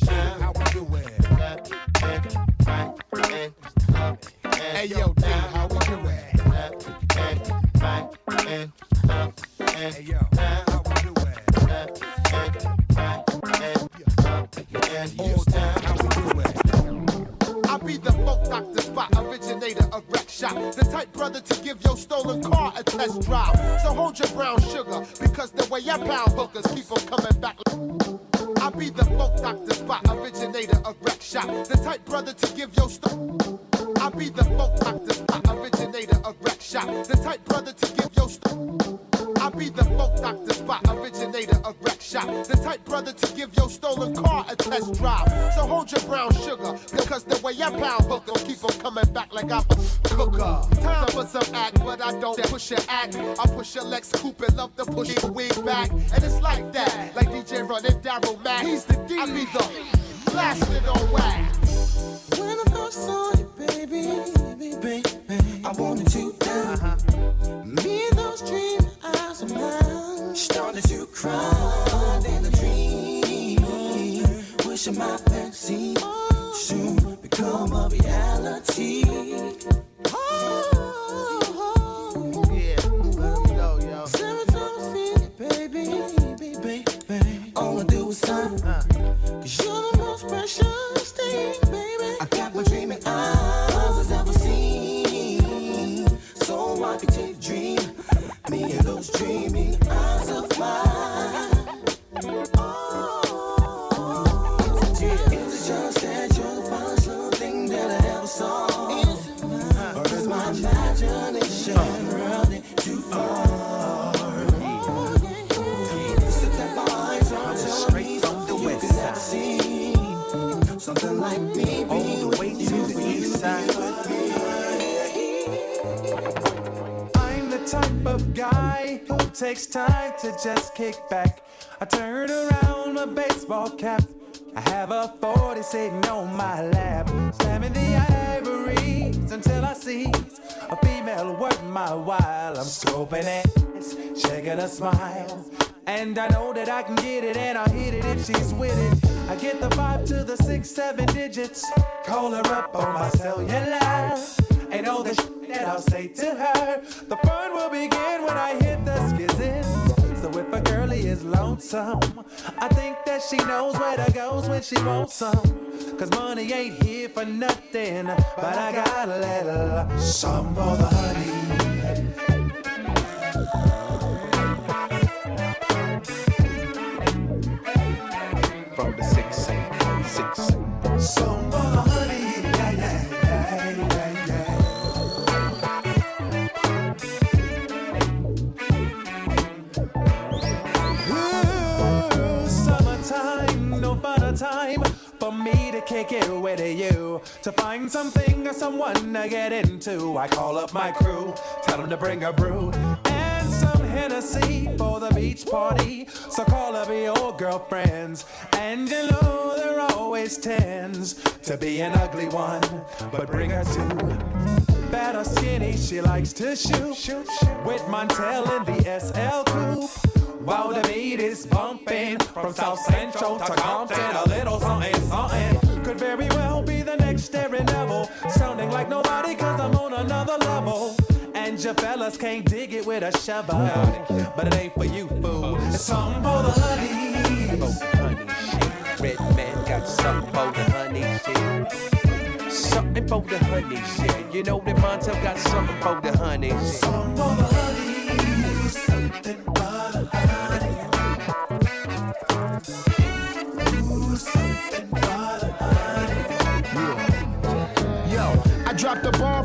So hold your brown sugar, because the way I pound hookers keep 'em coming back. I be the Funk Doctor Spock, originator of wreck shop. The type brother to give your stuff. I be the Funk Doctor Spock, originator of wreck shop. The type brother to give of wreck shop. The type brother to give your stolen car a test drive. So hold your brown sugar, because the way I pound hook keep keep 'em coming back like I'm a cooker. Time for some act, but I don't push your act. I push your Lex Coupe and love to push the wig back. And it's like that, like DJ running Daryl Mack. He's the D. I be the blasted on wax. When I first saw you, baby, baby, baby, I wanted you down. Me and those dream eyes of mine started to cry in a dream. Wishing my fantasy soon become a reality. Yeah, let me know, yo. Every time I see baby, all I do is sigh. Cause you're the most precious thing, those dreaming eyes of mine. Oh, is it just that you're the finest little thing that I ever saw? Or is my imagination running too far? So that my eyes are telling me something you can never like me being with you, you I'm the type of guy who takes time to just kick back. I turn around my baseball cap. I have a 40 sitting on my lap, slamming the ivories until I see a female worth my while. I'm scoping it, checking her smile. And I know that I can get it and I'll hit it if she's with it. I get the vibe to the six, seven digits. Call her up on my cellular. And all the shit that I'll say to her. The fun will begin when I hit the skizzin. So if a girlie is lonesome, I think that she knows where to go when she wants some. Cause money ain't here for nothing, but I got a little some for the honey. From the six, six. Some for the Better it with you. To find something or someone to get into, I call up my crew, tell them to bring a brew. And some Hennessy for the beach party. So call up your girlfriends. And you know there always tends to be an ugly one, but bring her to or skinny, she likes to shoot. With Montell in the SL coupe. While the beat is bumping from South Central to Compton, a little something, something could very well be the next Aaron Neville. Sounding like nobody, cause I'm on another level. And your fellas can't dig it with a shovel. But it ain't for you, fool. It's something for the honeys. Red man got something for the honey shit. Something for the honey shit. You know that Montell got something for the honey shit. Something for the honey. Something for the honey. Ooh, something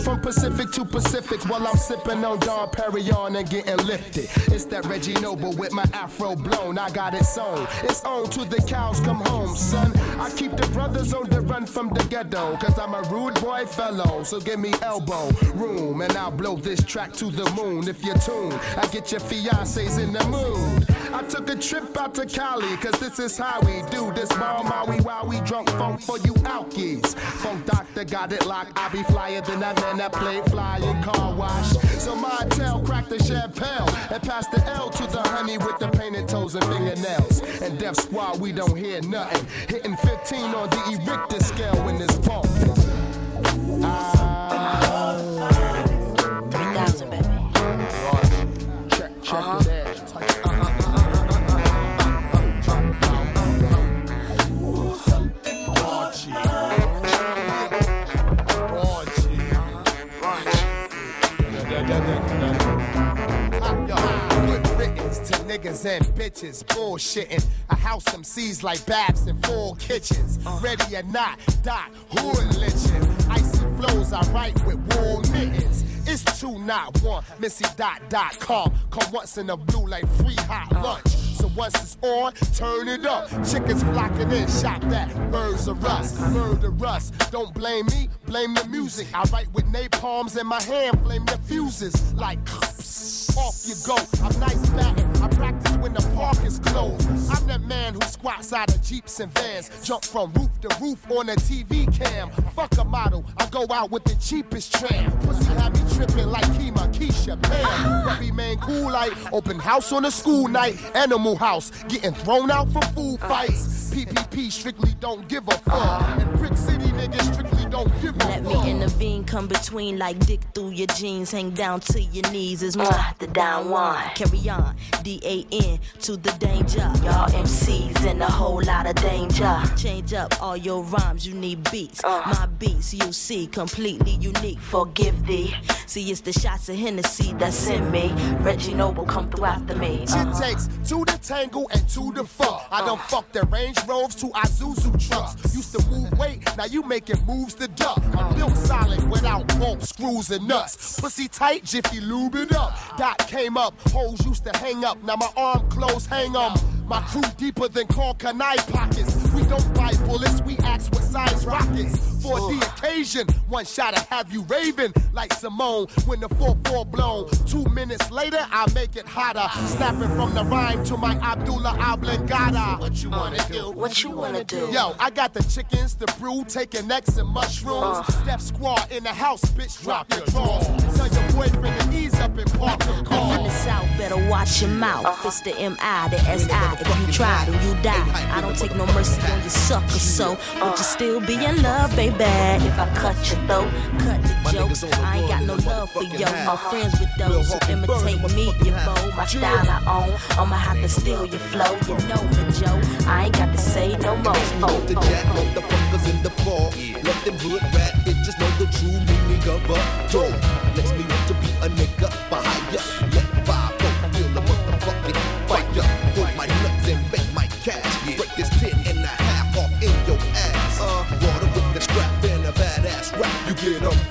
from Pacific to Pacific while I'm sipping on Dom Perignon and getting lifted. It's that Reggie Noble with my afro blown. I got it sewn. It's on to the cows come home, son. I keep the brothers on the run from the ghetto, cause I'm a rude boy fellow. So give me elbow room and I'll blow this track to the moon. If you're tuned, I get your fiancés in the mood. I took a trip out to Cali, cause this is how we do this. Ball Maui while we drunk funk for you alkies. Funk doctor got it locked. I be flyer than that man that played flying car wash. So my tail cracked the champagne and passed the L to the honey with the painted toes and fingernails. And Def Squad, we don't hear nothing. Hitting 15 on the Richter scale when it's funk. Ah. 3000, baby. Check, check Uh-huh. Niggas and bitches bullshitting. I house some C's like Babs in full kitchens. Ready or not, dot hood lynching. Icy flows, I write with wool mittens. It's two, not one. Missy dot dot com. Come once in a blue like free hot lunch. So once it's on, turn it up. Chickens flocking in, shop that. Birds of rust, murder us. Don't blame me, blame the music. I write with napalms in my hand, flame the fuses like off you go. I'm nice batting. I practice when the park is closed. I'm that man who squats out of jeeps and vans, jump from roof to roof on a TV cam. Fuck a model, I go out with the cheapest tram. Pussy have me tripping like Kima, Keisha, Pam. But remain cool like open house on a school night, Animal House, getting thrown out for food uh. fights. PPP strictly don't give a fuck, uh. and Brick City niggas strictly don't give a Let me intervene, come between like dick through your jeans, hang down to your knees is mwah, the down one. Carry on, D A N to the danger. Y'all MCs in a whole lot of danger. Change up all your rhymes, you need beats. Uh. My beats, you see, completely unique. Forgive thee. See, it's the shots of Hennessy that's in me. Reggie Noble, come through after me. Shit uh-huh. takes two to tangle and two to fuck. I done uh. fucked the Range Rovers to Isuzu trucks. Used to move weight, now you making moves to duck. I'm built solid without bolts, screws, and nuts. Pussy tight, jiffy lube it up. Dot came up, hoes used to hang up. Now my arm clothes hang on. My crew deeper than corn canai pockets. We don't buy bullets, we ask what size rockets. For the occasion, one shot to have you raving like Simone when the 4-4 blown. Two minutes later, I make it hotter. Snapping from the rhyme to my Abdullah Oblongata. What you uh, wanna do? What you wanna do? Yo, I got the chickens, the brew, taking X and mushrooms. Uh. Def Squad in the house, bitch, drop your drawers. Tell your boyfriend to ease up and park the I'm from the south, better watch your mouth. It's the M.I., the S.I. If you try, then you die. I don't take no mercy on you sucker, so would you still be in love, baby? If I cut your throat, cut the jokes. I ain't got no love for yo. I'm friends with those who imitate me, you bow. My style I own. I'ma have to steal your flow. You know me, Joe. I ain't got to say no more. Oh, the oh, jack oh. motherfuckers in the fall. Let them hood rat bitches know the true meaning of a dog. Next me want to be a nigga for hire. Let five get up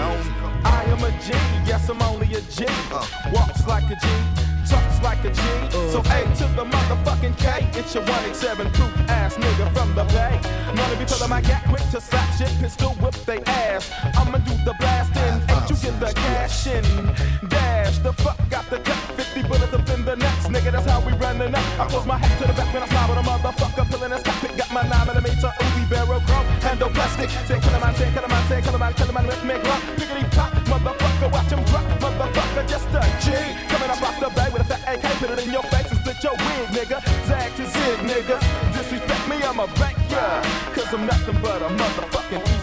I am a G, yes, I'm only a G. Uh. Walks like a G, talks like a G. So uh. A to the motherfucking K. It's your 187 proof ass nigga from the Bay. None of you pulling my gat quick to slap shit, pistol whip they ass. I'ma do the blasting, uh, and you get the cash in. Dash, the fuck got the cut, 50 bullets up in the nuts, nigga, that's how we running up. I close my head to the back when I slide with a motherfucker, pulling his cockpit, got my 9 millimeter Uzi barrel chrome, plastic. Say, kill a man, say, kill a man, say, kill a man, kill a man with me, glove. Pickety pop, motherfucker, watch him drop, motherfucker, just a G. Coming up off the bay with a fat AK, put it in your face and split your wig, nigga. Zag to zig, nigga. Disrespect me, I'm a bank, yeah. Cause I'm nothing but a motherfucking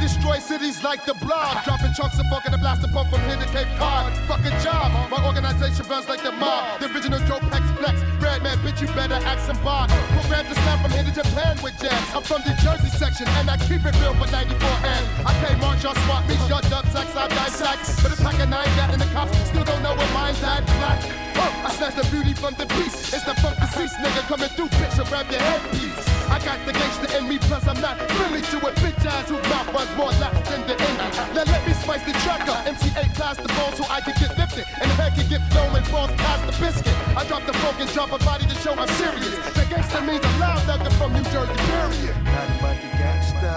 destroy cities like the blob. Dropping chunks of funk in a blaster pump from here to Cape Cod. Fucking job. My organization burns like the mob. The original Joe Pex Flex. Redman, bitch, you better act some bar. Program to snap from here to Japan with jams. I'm from the Jersey section and I keep it real for 94 and I can't march y'all smart me, shut up, sex, I dissect. But a pack of nine got in the cops, still don't know where mine's at. Black. I snatch the beauty from the beast. It's the funk deceased nigga coming through, bitch, so grab your headpiece. I got the gangster in me, plus I'm not friendly to a bitch ass whose mouth runs more laps than the end. Now let me spice the track up. MC8 past the ball so I can get lifted. And the head can get flown and balls past the biscuit. I drop the funk and drop a body to show I'm serious. The gangster means a loud nugget from New Jersey, period. Nothing but the gangsta.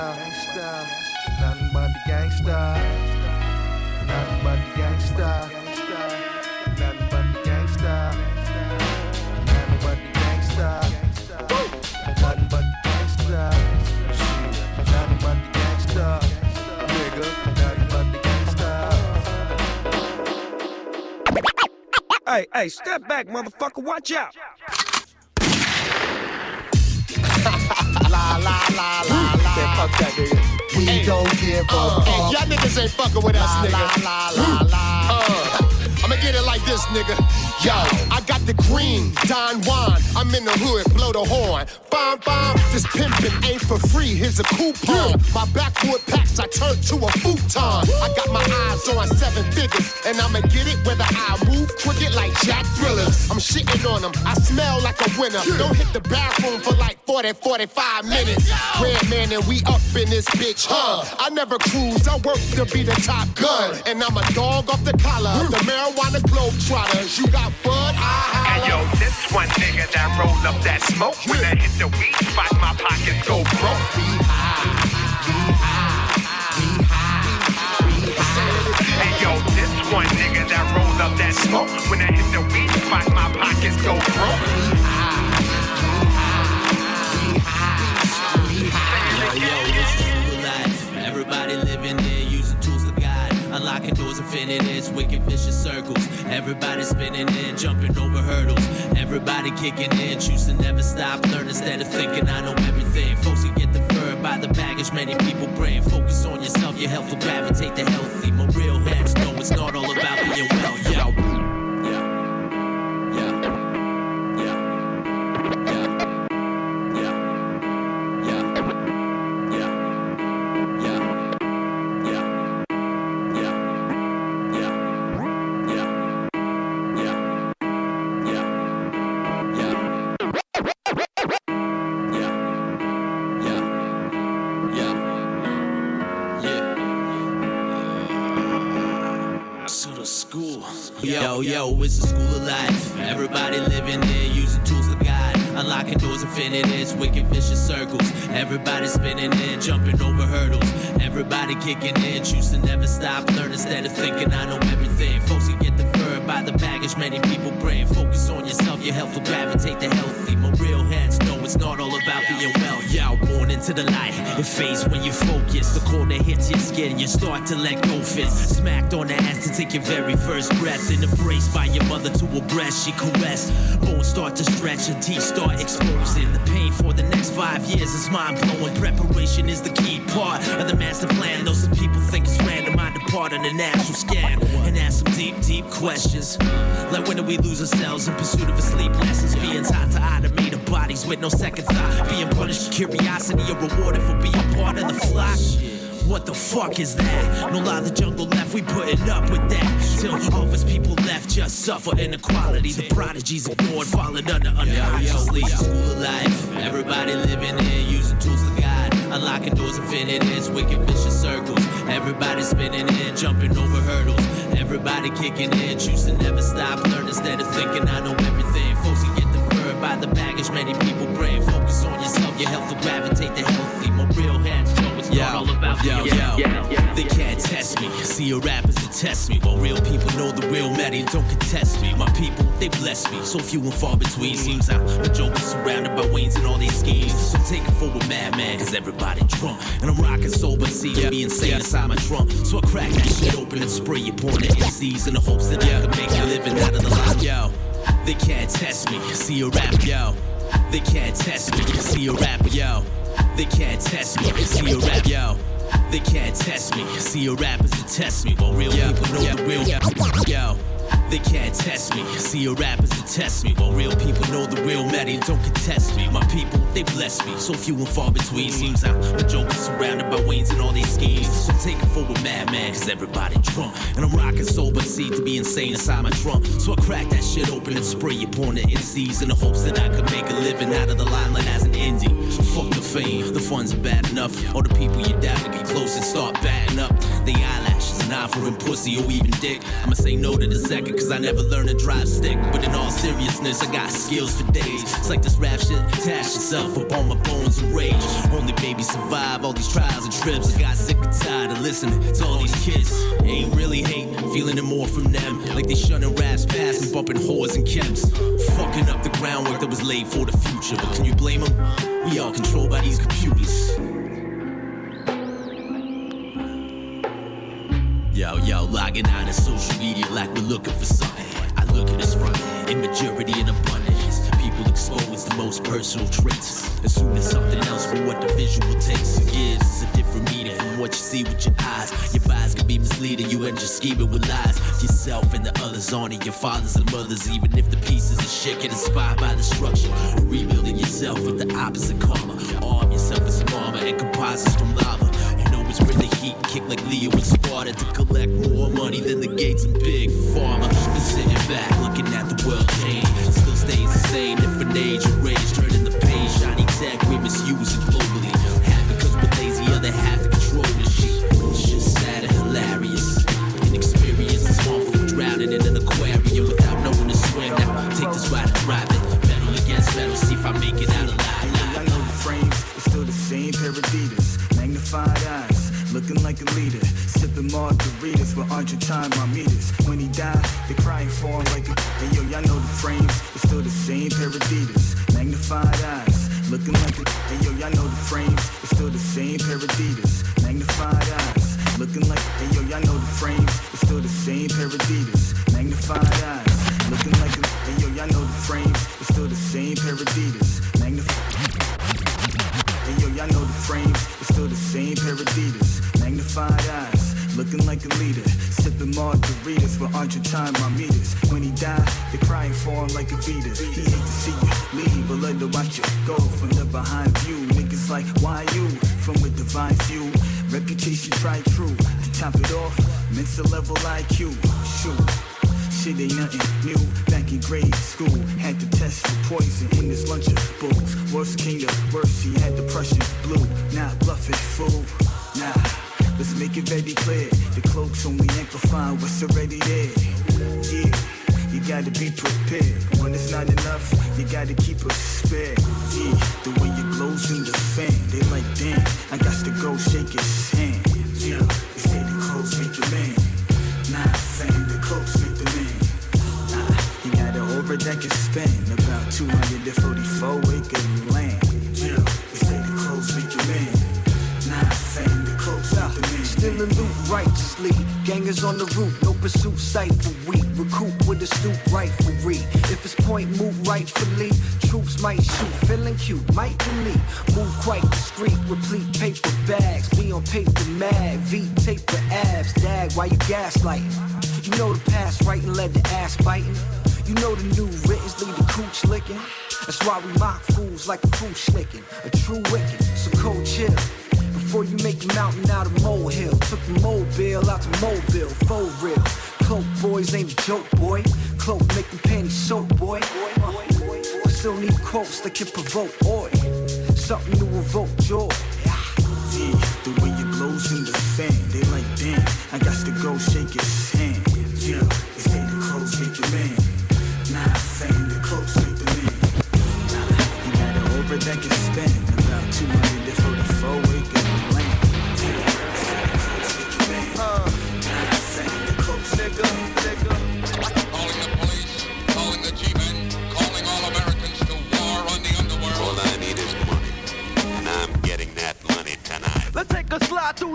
Nothing but the gangsta. Nothing but the gangsta. Nothing but the gangsta. Nothing but the gangsta. Hey, hey, step back, motherfucker. Watch out. La la la la la. Fuck that nigga. We don't give a Uh, hey, fuck. y'all niggas ain't fucking with us, La, nigga. la, la, la, I'ma get it like this, nigga. Yo, I got the green, Don Juan. I'm in the hood, blow the horn. Bomb, bomb, this pimpin' ain't for free. Here's a coupon. My backwood packs, I turn to a futon. I got my eyes on seven figures, and I'ma get it whether I move crooked like Jack Thrillers. I'm shitting on them, I smell like a winner. Don't hit the bathroom for like 40, 45 minutes. Redman, and we up in this bitch, huh? I never cruise, I work to be the top gun. And I'm a dog off the collar, the marijuana globe trotters. You got bud, I Hey yo, this one nigga that roll up that smoke. When I hit the weed spot, my pockets go broke. Hey yo, this one nigga that roll up that smoke. When I hit the weed spot, my pockets go broke. Yo, yo, this is real life. Everybody living there Unlocking doors, infinite is wicked vicious circles. Everybody spinning in, jumping over hurdles. Everybody kicking in, choose to never stop. Learn instead of thinking I know everything. Folks can get deferred by the baggage many people bring. Focus on yourself, your health will gravitate to healthy. My real heads know it's not all about being well. Yo. Pseudo doors, infinite wicked vicious circles. Everybody spinning in, jumping over hurdles. Everybody kicking in, choose to never stop. Learn instead of thinking I know everything. Folks can get deferred by the baggage many people bring. Focus on yourself, your health will gravitate to healthy. Into the light. It fades when you focus. The corner hits your skin, you start to let go fist. Smacked on the ass to take your very first breath. And embraced by your mother to her breast, she caressed. Bones start to stretch and teeth start exposing. The pain for the next five years is mind blowing. Preparation is the key part of the master plan. Though some people think it's random, I depart on a natural scan and ask some deep, deep questions. Like when do we lose ourselves in pursuit of a sleep lessons? Being taught to to to bodies with no second thought. Being punished curiosity or rewarded for being part of the flock. What the fuck is that? No lie, the jungle left, we putting up with that. Till all of us people left just suffer inequality. The prodigies ignored, falling under unconsciously. School of life, everybody living in, using tools to guide. Unlocking doors, infinities, wicked vicious circles. Everybody spinning in, jumping over hurdles. Everybody kicking in, choose to never stop. Learn instead of thinking I know everything. The baggage many people bring. Focus on yourself, your health will gravitate to healthy. My real head show is not all about yo, me. yo. They can't test me. See a rappers that test me. But real people know the real Maddie don't contest me. My people, they bless me. So few and far between. Seems I'm a joker surrounded by Waynes and all these schemes. So take it forward, madman, cause everybody drunk. And I'm rocking sober, see me insane inside my trunk. So I crack that shit open and spray it upon the MCs in the hopes that I can make a living out of the line. Yo, they can't test me. See a rap, yo. They can't test me. See a rap, yo. They can't test me. See a rap, yo. They can't test me. See a rappers that test me. But real people know the real. Yo. They can't test me. See a rappers that test me. While real people know the real Maddie don't contest me. My people, they bless me. So few and far between. Seems I'm a joker surrounded by Waynes and all these schemes. So take it forward, madman, cause everybody drunk. And I'm rocking sober, see to be insane inside my trunk. So I crack that shit open and spray upon the MCs in the hopes that I could make a living out of the limelight as an indie. Fuck the fame, the funds are bad enough. All the people you doubt to get close and start batting up. The eyelashes and offering pussy or even dick. I'ma say no to the second cause I never learned to drive stick. But in all seriousness, I got skills for days. It's like this rap shit, attach yourself up on my bones and rage. Only baby survive all these trials and trips. I got sick and tired of listening to all these kids. Ain't really hate, feeling it more from them. Like they shunning raps past me, bumping whores and chems. Fucking up the groundwork that was laid for the future. But can you blame them? We all controlled by these computers. Yo, yo, logging out of social media like we're looking for something. I look at this front immaturity and abundance. People expose the most personal traits. Assuming something else from what the visual takes. Years is a different meaning from what you see with your eyes. Your bias can be misleading, you end just scheming with lies. Yourself and the others it, your fathers and mothers, even if the pieces of shit inspired by the structure. Rebuilding yourself with the opposite karma. Arm yourself with some armor and composites from lava. You know it's where heat kick like Leo and Sparta to collect more money than the Gates and Big Pharma. Been sitting back, looking at the world change. Still stays the same, different age and rage. Turning the page, shiny tech, we misuse it globally. Half because we're lazy, other half to control the shit. It's just sad and hilarious. Inexperience is harmful, drowning in an aquarium without knowing to swim. Now take this ride and drive it. Metal against metal, see if I make it out alive. Looking like a leader. Sipping margaritas with Argentine meters. When he died, they crying for him like a. Hey yo, y'all know the frames, it's still the same pair of Adidas. Magnified eyes, looking like a. Hey yo, y'all know the frames, it's still the same pair of Adidas. Magnified eyes, looking like. Hey yo, y'all know the frames, it's still the same pair of Adidas. Magnified eyes, looking like a. Hey yo, y'all know the frames, it's still the same pair of Adidas. Magnified. Hey yo, y'all know the frames, it's still the same pair of Adidas. Magnified eyes, looking like a leader. Sipping margaritas with Argentine meters. When he died, they're crying for him like a Vita. He hate to see you leave, but let to watch you go from the behind view. Niggas like, why you? From a divine view. Reputation tried true. To top it off, mental level IQ. Shoot. Shit ain't nothing new. Back in grade school, had to test for poison in this lunchables. Worst came to worst, he had the Prussian blue. Not bluffing, fool. Nah, let's make it very clear. The cloaks only amplify what's already there. Yeah. You gotta be prepared. When it's not enough, you gotta keep a spare. Yeah, the way it glows in the fan, they like, damn, I got to go shake his hand. Yeah, the make the man. Over that can spend about 244 acre land. Yeah, they say the clothes make man. Nah, fam, the clothes make the man. Stealing loot righteously. Gangers on the roof, no pursuit sight for We Recoup with a stoop riflery. If it's point, move rightfully. Troops might shoot, feeling cute, might me. Move quite discreet, replete paper bags. Be on paper mag, V tape the abs. Dag, why you gaslighting? You know the past, right and led to ass biting. You know the new writtens lead the cooch licking. That's why we mock fools like a Fu-Schnicken, a true wicked. So cold chill. Before you make a mountain out of molehill, took the mobile out to mobile, full real. Cloak boys ain't a joke, boy. Cloak make them panties soap, boy. I still need quotes that can provoke, boy. Something to evoke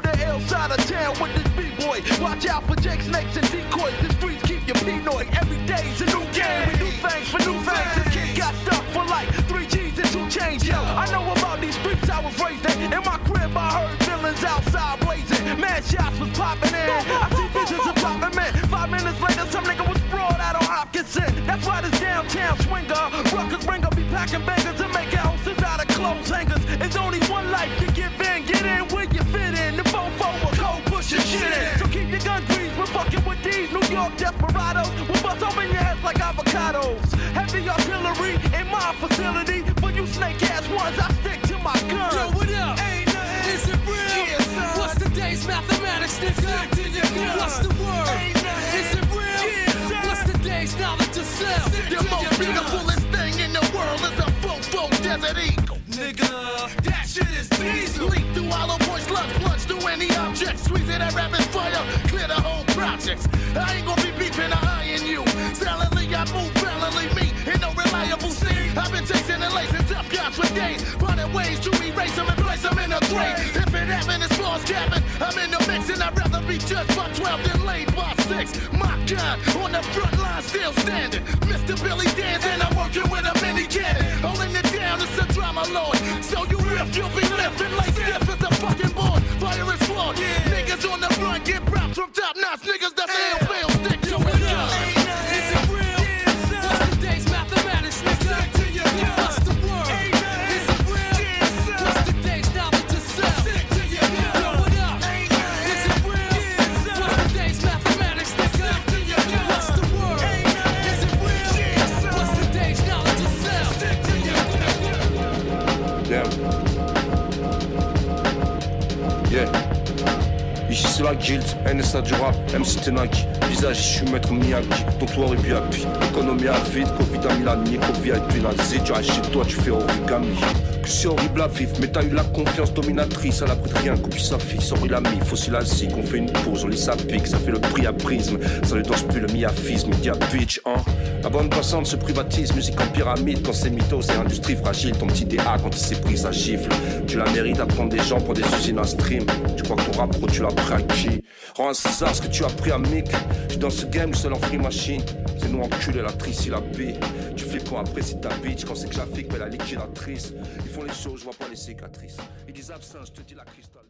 through the L side of town with this B-boy. Watch out for Jake snakes and decoys. The streets keep you Pinoy. Every day's a new game. We do things for new things. This kid got stuck for like three G's and two chains. Yo, I know about these streets I was raised in. In my crib, I heard villains outside blazing. Man, shots was popping in. I see visions of popping men. Five minutes later, some nigga was brought out on Hopkinson. That's why this downtown swinger, Ruckers bringer be packing bangers and make houses out of clothes hangers. It's only one life to give in. Get in where fucking with these New York desperados. We'll bust open your heads like avocados. Heavy artillery in my facility. For you snake ass ones, I stick to my guns. Yo, what up? Is it real? What's the day's mathematics, nigga? What's the word? Is it real? What's the day's knowledge of self? The most beautifulest thing in the world is a fofo desert eagle. Nigga, that shit is diesel. Leap through hollow points, lunge, plunge through any object. Squeeze it at rapid fire, clear the whole projects. I ain't gonna be beefing or eyeing you. Silently, I move valiantly, me in no reliable scene. I've been chasing and lacing tough guys for days. Finding ways to erase them and place them in a grave. If it happened far as cabin, I'm in the mix and I'd rather be judged by 12 than laid by 6. My gun on the front line, still standing. Mr. Billy dancing, I'm working with a mini cannon. Holding it down, it's a drama lord. So you riff, you'll be lifting like stiff as a fucking board. Fire is flawed. Niggas on the run get props from top notch niggas that's ill feel. Stick to it, Ici c'est la guild, NSA du rap, MC Tenaki Visage, je suis maître Miyagi, ton toit est VIP Économie à vide, Covid a nique Au VIP la Z, tu chez toi, tu fais origami. Que c'est horrible à vivre, mais t'as eu la confiance dominatrice. À l'abri de rien, copie sa fille, sorry la mif Fossile la on fait une pause, on lit sa pique. Ça fait le prix à prisme, ça ne danse plus le miaphisme Media bitch, hein. La bande passante se privatise, musique en pyramide Quand c'est mytho, c'est industrie fragile Ton petit DA quand il s'est pris, ça gifle. Tu la mérites à prendre des gens pour des usines à stream. Tu crois que ton rap tu l'as pris à qui? Rends à César ce que tu as pris à Mick J'suis dans ce game, seul en free machine. C'est nous enculé la trice, la B. Tu fais quoi après si ta bitch? Quand c'est que j'affique, mais la liquidatrice. Ils font les choses, je vois pas les cicatrices. Ils disent absent, je te dis la cristal